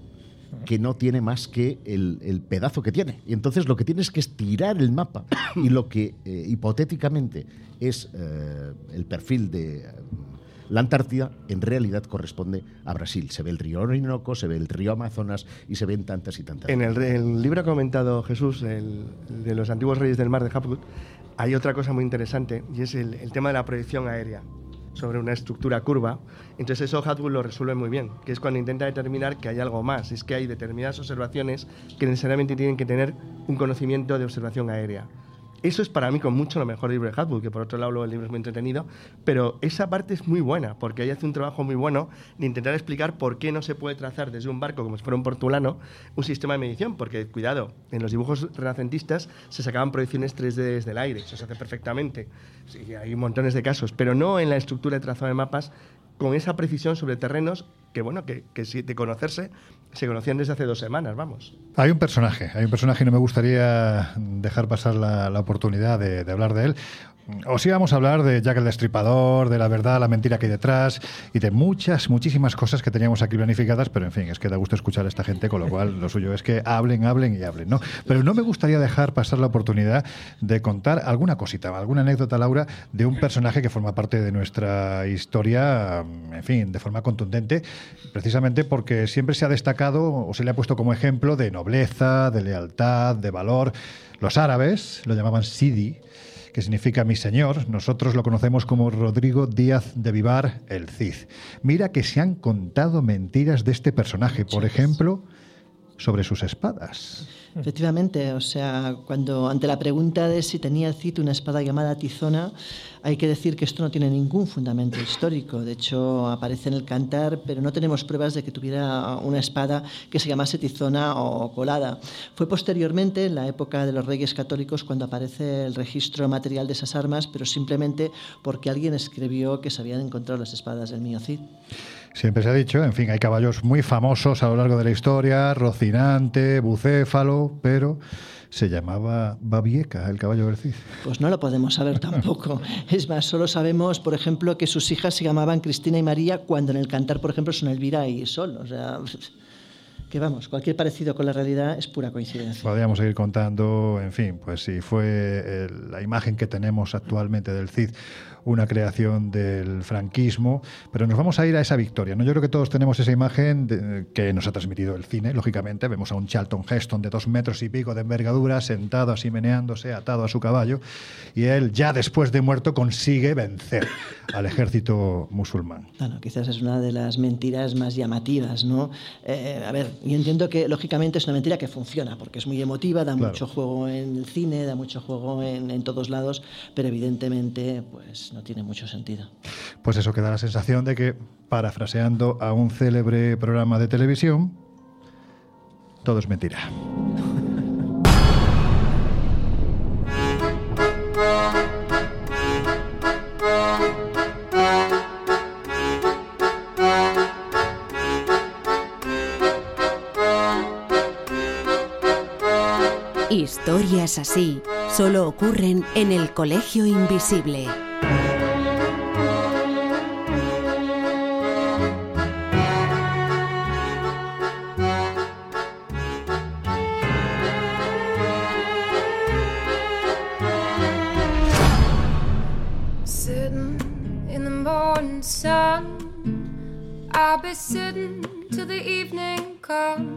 que no tiene más que el, el pedazo que tiene. Y entonces lo que tienes que es tirar el mapa y lo que eh, hipotéticamente es eh, el perfil de la Antártida, en realidad corresponde a Brasil. Se ve el río Orinoco, se ve el río Amazonas y se ven tantas y tantas. En el, el libro que ha comentado Jesús, el, de los antiguos reyes del mar de Hapgood, hay otra cosa muy interesante y es el, el tema de la proyección aérea sobre una estructura curva. Entonces eso Hapgood lo resuelve muy bien, que es cuando intenta determinar que hay algo más, es que hay determinadas observaciones que necesariamente tienen que tener un conocimiento de observación aérea. Eso es para mí con mucho lo mejor del libro de Hatwood, que por otro lado el libro es muy entretenido, pero esa parte es muy buena, porque ahí hace un trabajo muy bueno de intentar explicar por qué no se puede trazar desde un barco, como si fuera un portulano, un sistema de medición, porque cuidado, en los dibujos renacentistas se sacaban proyecciones 3D desde el aire, eso se hace perfectamente, sí, hay montones de casos, pero no en la estructura de trazado de mapas con esa precisión sobre terrenos que, bueno, que, que de conocerse, se conocían desde hace dos semanas, vamos. Hay un personaje, hay un personaje y no me gustaría dejar pasar la, oportunidad de hablar de él. Os íbamos a hablar de Jack el Destripador, de la verdad, la mentira que hay detrás y de muchas, muchísimas cosas que teníamos aquí planificadas, pero en fin, es que da gusto escuchar a esta gente, con lo cual lo suyo es que hablen, hablen y hablen, ¿no? Pero no me gustaría dejar pasar la oportunidad de contar alguna cosita, alguna anécdota, Laura, de un personaje que forma parte de nuestra historia, en fin, de forma contundente, precisamente porque siempre se ha destacado o se le ha puesto como ejemplo de nobleza, de lealtad, de valor. Los árabes lo llamaban Sidi, que significa mi señor. Nosotros lo conocemos como Rodrigo Díaz de Vivar, el Cid. Mira que se han contado mentiras de este personaje, por ejemplo, sobre sus espadas. Efectivamente, o sea, cuando ante la pregunta de si tenía el Cid una espada llamada Tizona, hay que decir que esto no tiene ningún fundamento histórico. De hecho, aparece en el cantar, pero no tenemos pruebas de que tuviera una espada que se llamase Tizona o colada. Fue posteriormente, en la época de los reyes católicos, cuando aparece el registro material de esas armas, pero simplemente porque alguien escribió que se habían encontrado las espadas del mío Cid. Siempre se ha dicho, en fin, hay caballos muy famosos a lo largo de la historia, Rocinante, Bucéfalo, pero se llamaba Babieca, el caballo del Cid. Pues no lo podemos saber tampoco. Es más, solo sabemos, por ejemplo, que sus hijas se llamaban Cristina y María, cuando en el cantar, por ejemplo, son Elvira y Sol. O sea, que vamos, cualquier parecido con la realidad es pura coincidencia. Podríamos seguir contando, en fin, pues si fue eh, la imagen que tenemos actualmente del Cid una creación del franquismo, pero nos vamos a ir a esa victoria. ¿no? Yo creo que todos tenemos esa imagen de- que nos ha transmitido el cine, lógicamente. Vemos a un Charlton Heston de dos metros y pico de envergadura, sentado así meneándose, atado a su caballo, y él, ya después de muerto, consigue vencer al ejército musulmán. Bueno, quizás es una de las mentiras más llamativas, ¿no? Eh, a ver, yo entiendo que lógicamente es una mentira que funciona, porque es muy emotiva, da Claro. mucho juego en el cine, da mucho juego en, en todos lados, pero evidentemente pues no tiene mucho sentido. Pues eso que da la sensación de que, parafraseando a un célebre programa de televisión, todo es mentira. Historias así solo ocurren en el Colegio Invisible. Sitting in the morning sun, I'll be sitting till the evening comes.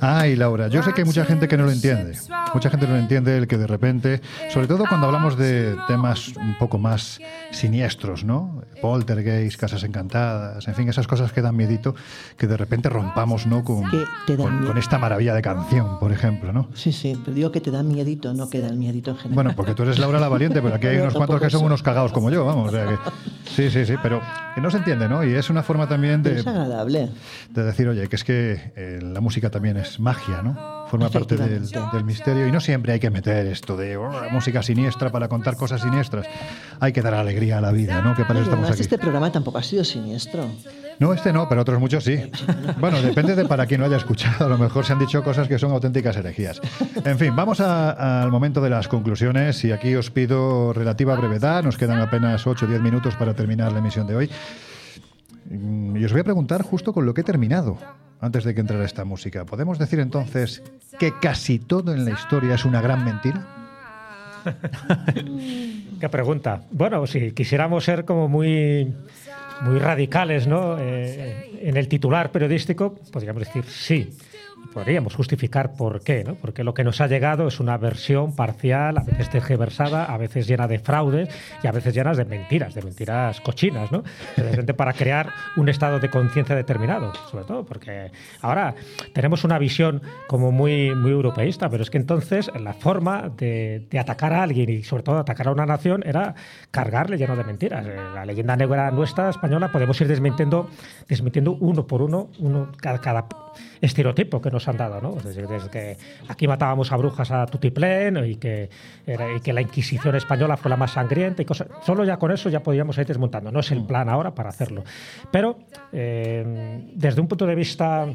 Ay, Laura, yo sé que hay mucha gente que no lo entiende. Mucha gente no lo entiende el que de repente, sobre todo cuando hablamos de temas un poco más siniestros, ¿no? Poltergeist, casas encantadas, en fin, esas cosas que dan miedito, que de repente rompamos, ¿no? Con, dan con, esta maravilla de canción, por ejemplo, ¿no? Sí, sí, pero digo que te da miedito, no que da el miedito en general. Bueno, porque tú eres Laura la valiente, pero aquí hay No, unos cuantos que son unos cagados como yo, vamos. o sea que- sí, sí, sí, pero que no se entiende, ¿no? Y es una forma también de, es agradable. de decir, oye, que es que eh, la música también es magia, ¿no? Forma parte del, misterio y no siempre hay que meter esto de oh, música siniestra para contar cosas siniestras. Hay que dar alegría a la vida, ¿no? Que para Y eso estamos además aquí. este programa tampoco ha sido siniestro. No, este no, pero otros muchos sí. Bueno, depende de para quien lo haya escuchado. A lo mejor se han dicho cosas que son auténticas herejías. En fin, vamos al momento de las conclusiones y aquí os pido relativa brevedad. Nos quedan apenas 8 o 10 minutos para terminar la emisión de hoy. Y os voy a preguntar justo con lo que he terminado, antes de que entrara esta música. ¿Podemos decir entonces que casi todo en la historia es una gran mentira? Qué pregunta. Bueno, si quisiéramos ser como muy, muy radicales ¿no? Eh, en el titular periodístico, podríamos decir sí. Podríamos justificar por qué, ¿no? Porque lo que nos ha llegado es una versión parcial, a veces tergiversada, a veces llena de fraudes y a veces llenas de mentiras, de mentiras cochinas, ¿no? Repente para crear un estado de conciencia determinado, sobre todo porque ahora tenemos una visión como muy, muy europeísta, pero es que entonces la forma de, de atacar a alguien y sobre todo atacar a una nación era cargarle lleno de mentiras. Eh, La leyenda negra nuestra española podemos ir desmintiendo, desmintiendo uno por uno, uno cada, cada estereotipo que nos han dado, ¿no? Desde, desde que aquí matábamos a brujas a tutiplén y que, y que la Inquisición española fue la más sangrienta y cosas. Solo ya con eso ya podríamos ir desmontando. No es el plan ahora para hacerlo. Pero eh, desde un punto de vista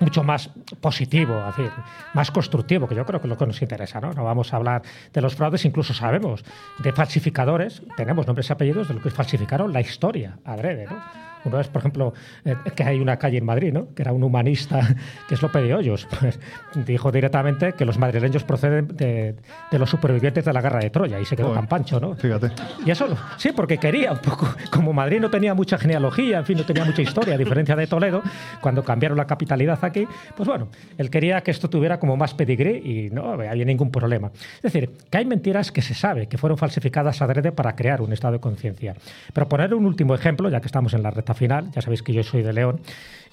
mucho más positivo, es decir, más constructivo, que yo creo que es lo que nos interesa, ¿no? No vamos a hablar de los fraudes, incluso sabemos de falsificadores, tenemos nombres y apellidos de los que falsificaron la historia, adrede, ¿no? Uno es, por ejemplo, eh, que hay una calle en Madrid, ¿no? Que era un humanista, que es Lope de Hoyos, pues dijo directamente que los madrileños proceden de, de los supervivientes de la guerra de Troya y se quedó Joder. tan pancho, ¿no? Fíjate. Y eso, sí, porque quería un poco, como Madrid no tenía mucha genealogía, en fin, no tenía mucha historia, a diferencia de Toledo, cuando cambiaron la capitalidad aquí, pues bueno, él quería que esto tuviera como más pedigrí y no había ningún problema. Es decir, que hay mentiras que se sabe que fueron falsificadas adrede para crear un estado de conciencia. Pero poner un último ejemplo, ya que estamos en la recta final. Ya sabéis que yo soy de León.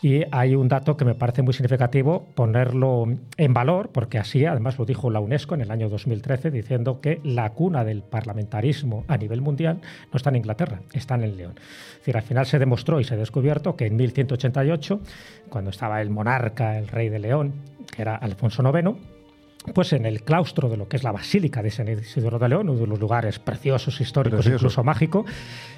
Y hay un dato que me parece muy significativo ponerlo en valor, porque así además lo dijo la UNESCO en el año 2013, diciendo que la cuna del parlamentarismo a nivel mundial no está en Inglaterra, está en León. Es al final se demostró y se ha descubierto que en 1188, cuando estaba el monarca, el rey de León, que era Alfonso IX, pues en el claustro de lo que es la Basílica de San Isidoro de León, uno de los lugares preciosos, históricos, Precioso. incluso mágico,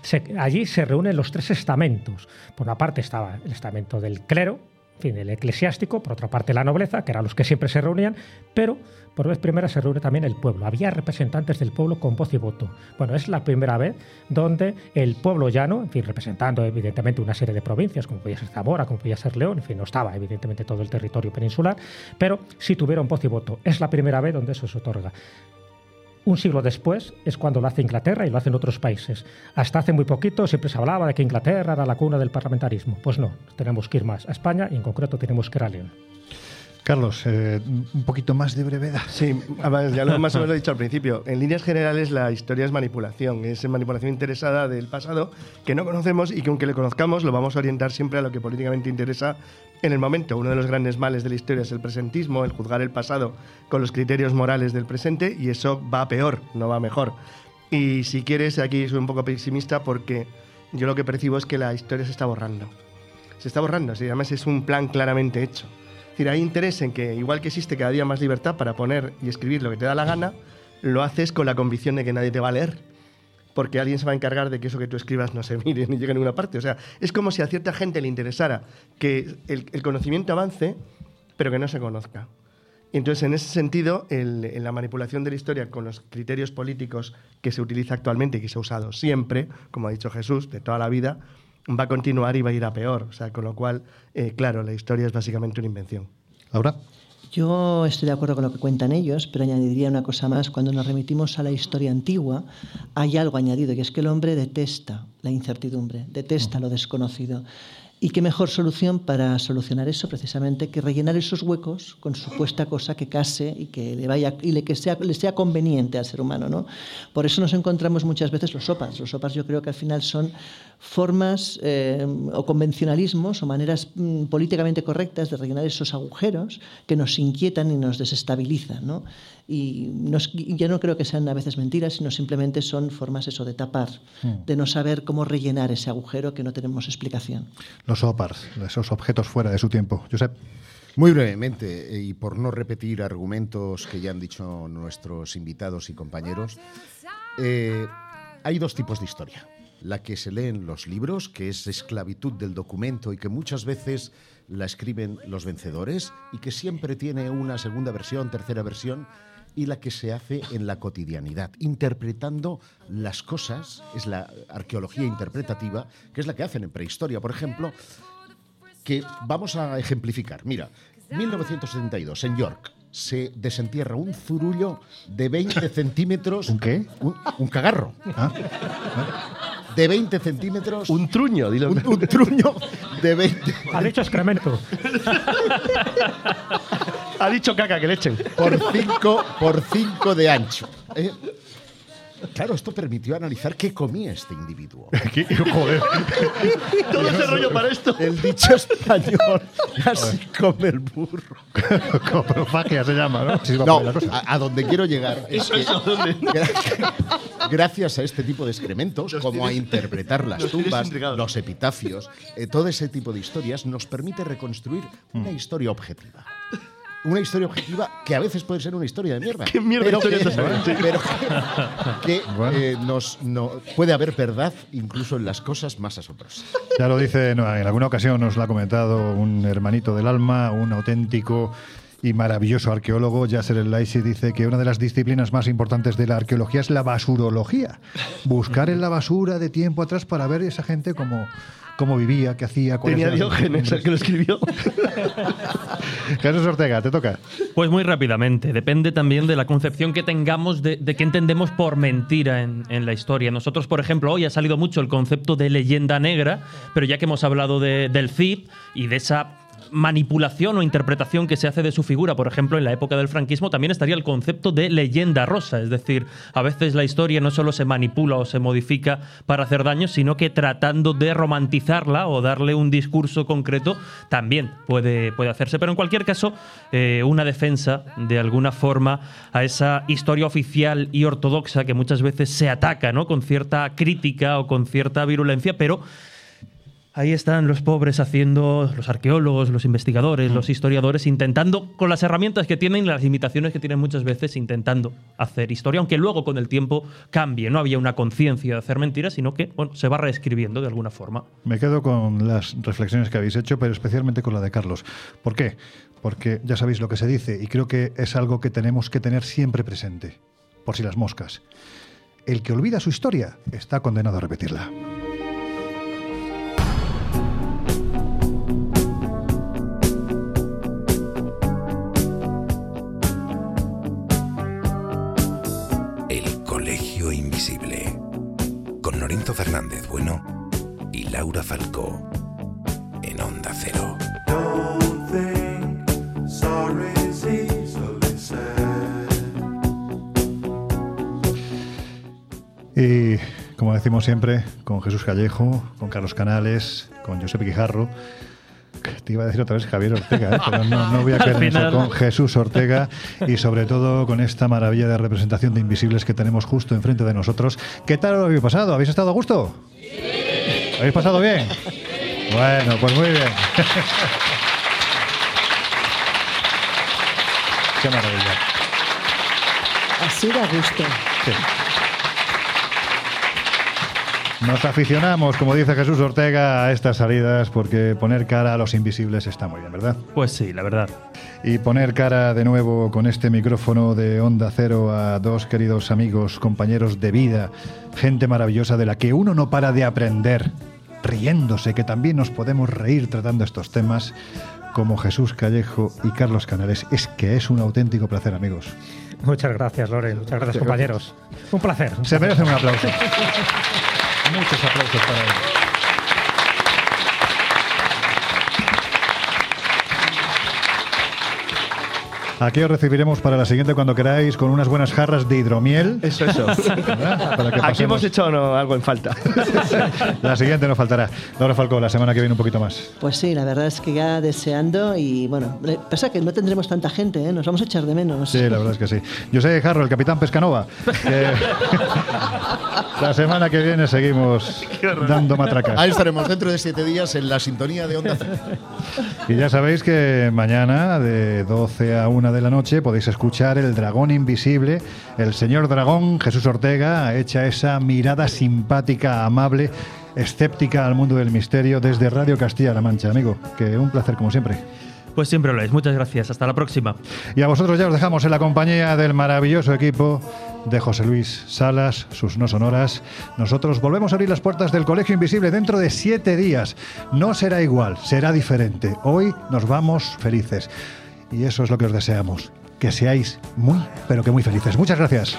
se- allí se reúnen los tres estamentos. Por una parte estaba el estamento del clero, en fin, el eclesiástico, por otra parte la nobleza, que eran los que siempre se reunían, pero por vez primera se reúne también el pueblo. Había representantes del pueblo con voz y voto. Bueno, es la primera vez donde el pueblo llano, en fin, representando evidentemente una serie de provincias, como podía ser Zamora, como podía ser León, en fin, no estaba evidentemente todo el territorio peninsular, pero sí tuvieron voz y voto. Es la primera vez donde eso se otorga. Un siglo después es cuando lo hace Inglaterra y lo hacen otros países. Hasta hace muy poquito siempre se hablaba de que Inglaterra era la cuna del parlamentarismo. Pues no, tenemos que ir más a España y en concreto tenemos que ir a León. Carlos, eh, un poquito más de brevedad. Sí, ya lo más o menos lo he dicho al principio. En líneas generales, la historia es manipulación. Es manipulación interesada del pasado que no conocemos y que aunque le conozcamos, lo vamos a orientar siempre a lo que políticamente interesa en el momento. Uno de los grandes males de la historia es el presentismo, el juzgar el pasado con los criterios morales del presente y eso va peor, no va mejor. Y si quieres, aquí soy un poco pesimista porque yo lo que percibo es que la historia se está borrando. Se está borrando, sí, además es un plan claramente hecho. Decir, hay interés en que, igual que existe cada día más libertad para poner y escribir lo que te da la gana, lo haces con la convicción de que nadie te va a leer. Porque alguien se va a encargar de que eso que tú escribas no se mire ni llegue a ninguna parte. O sea, es como si a cierta gente le interesara que el, conocimiento avance, pero que no se conozca. Entonces, en ese sentido, en la manipulación de la historia con los criterios políticos que se utiliza actualmente y que se ha usado siempre, como ha dicho Jesús, de toda la vida, va a continuar y va a ir a peor. O sea, con lo cual, eh, claro, la historia es básicamente una invención. Laura. Yo estoy de acuerdo con lo que cuentan ellos, pero añadiría una cosa más. Cuando nos remitimos a la historia antigua, hay algo añadido, y es que el hombre detesta la incertidumbre, detesta lo desconocido. Y qué mejor solución para solucionar eso, precisamente, que rellenar esos huecos con supuesta cosa que case y que le vaya y le, que sea, le sea conveniente al ser humano. ¿no? Por eso nos encontramos muchas veces los sopas. Los sopas yo creo que al final son formas eh, o convencionalismos o maneras mm, políticamente correctas de rellenar esos agujeros que nos inquietan y nos desestabilizan. ¿no? Y, nos- y yo no creo que sean a veces mentiras, sino simplemente son formas eso de tapar, de no saber cómo rellenar ese agujero que no tenemos explicación. Los OPARs, esos objetos fuera de su tiempo. Josep. Muy brevemente, eh, y por no repetir argumentos que ya han dicho nuestros invitados y compañeros, eh, hay dos tipos de historia. La que se lee en los libros, que es esclavitud del documento y que muchas veces la escriben los vencedores y que siempre tiene una segunda versión, tercera versión, y la que se hace en la cotidianidad, interpretando las cosas, es la arqueología interpretativa, que es la que hacen en prehistoria, por ejemplo, que vamos a ejemplificar. Mira, 1972, en York, se desentierra un zurullo de 20 centímetros. ¿Un qué? Un, un cagarro. Ah, De 20 centímetros. Un truño, dilo. un- un truño de 20 Ha dicho excremento. Ha dicho caca, que le echen. por 5 por cinco de ancho. Eh, Claro, esto permitió analizar qué comía este individuo. ¿Qué? Joder. Todo ese rollo para esto. El dicho español, así come el burro. Coprofagia se llama, ¿no? Sí, va No, a, a donde quiero llegar es que gra- gracias a este tipo de excrementos, como a interpretar las los tienes tumbas, los epitafios, eh, todo ese tipo de historias nos permite reconstruir una historia objetiva. Una historia objetiva que a veces puede ser una historia de mierda. ¿Qué mierda pero historia que, te pero que- que, Bueno. eh, nos, no, puede haber verdad incluso en las cosas más asombrosas. Ya lo dice, no, en alguna ocasión nos lo ha comentado un hermanito del alma, un auténtico y maravilloso arqueólogo, Yasser El Laisi, dice que una de las disciplinas más importantes de la arqueología es la basurología. Buscar en la basura de tiempo atrás para ver esa gente cómo, cómo vivía, qué hacía, Tenía Diógenes, el que lo escribió. Jesús Ortega, te toca. Pues muy rápidamente, depende también de la concepción que tengamos de, de qué entendemos por mentira en, en la historia. Nosotros, por ejemplo, hoy ha salido mucho el concepto de leyenda negra, pero ya que hemos hablado de- del Cid y de esa manipulación o interpretación que se hace de su figura, por ejemplo, en la época del franquismo, también estaría el concepto de leyenda rosa. Es decir, a veces la historia no solo se manipula o se modifica para hacer daño, sino que tratando de romantizarla o darle un discurso concreto, también puede, puede hacerse. Pero en cualquier caso, eh, una defensa de alguna forma a esa historia oficial y ortodoxa que muchas veces se ataca ¿no? con cierta crítica o con cierta virulencia, pero Ahí están los pobres haciendo, los arqueólogos, los investigadores, los historiadores, intentando, con las herramientas que tienen, las limitaciones que tienen muchas veces, intentando hacer historia, aunque luego con el tiempo cambie. No había una conciencia de hacer mentiras, sino que bueno, se va reescribiendo de alguna forma. Me quedo con las reflexiones que habéis hecho, pero especialmente con la de Carlos. ¿Por qué? Porque ya sabéis lo que se dice y creo que es algo que tenemos que tener siempre presente, por si las moscas. El que olvida su historia está condenado a repetirla. Falcó. En Onda Cero. Y como decimos siempre, con Jesús Callejo, con Carlos Canales, con Josep Quijarro. Te iba a decir otra vez Javier Ortega, ¿eh? pero no, no voy a en eso, final. con Jesús Ortega y sobre todo con esta maravilla de representación de invisibles que tenemos justo enfrente de nosotros. ¿Qué tal lo habéis pasado? ¿Habéis estado a gusto? ¿Lo ¿Habéis pasado bien? Bueno, pues muy bien. Qué maravilla. Así da gusto. Sí. Nos aficionamos, como dice Jesús Ortega, a estas salidas porque poner cara a los invisibles está muy bien, ¿verdad? Pues sí, la verdad. Y poner cara de nuevo con este micrófono de Onda Cero a dos queridos amigos, compañeros de vida, gente maravillosa de la que uno no para de aprender, riéndose, que también nos podemos reír tratando estos temas, como Jesús Callejo y Carlos Canales. Es que es un auténtico placer, amigos. Muchas gracias, Loren. Muchas gracias, compañeros. Un placer. un Se placer. merecen un aplauso. Muchos aplausos para ellos. Aquí os recibiremos para la siguiente cuando queráis con unas buenas jarras de hidromiel. Eso, eso. Para que Aquí hemos hecho no, algo en falta. La siguiente no faltará. Laura Falcó, la semana que viene un poquito más. Pues sí, la verdad es que ya deseando y bueno, pasa que no tendremos tanta gente, ¿eh? nos vamos a echar de menos. Sí, la verdad es que sí. Yo soy Jarro, el capitán Pescanova. que la semana que viene seguimos dando matracas. Ahí estaremos dentro de siete días en la sintonía de Onda Cero. Y ya sabéis que mañana de 12 a 1 de la noche podéis escuchar El Dragón Invisible. El señor Dragón, Jesús Ortega, echa esa mirada simpática, amable, escéptica al mundo del misterio desde Radio Castilla-La Mancha. Amigo, que un placer como siempre. Pues siempre lo es. Muchas gracias. Hasta la próxima. Y a vosotros ya os dejamos en la compañía del maravilloso equipo de José Luis Salas, sus no sonoras. Nosotros volvemos a abrir las puertas del Colegio Invisible dentro de siete días. No será igual, será diferente. Hoy nos vamos felices. Y eso es lo que os deseamos. Que seáis muy, pero que muy felices. Muchas gracias.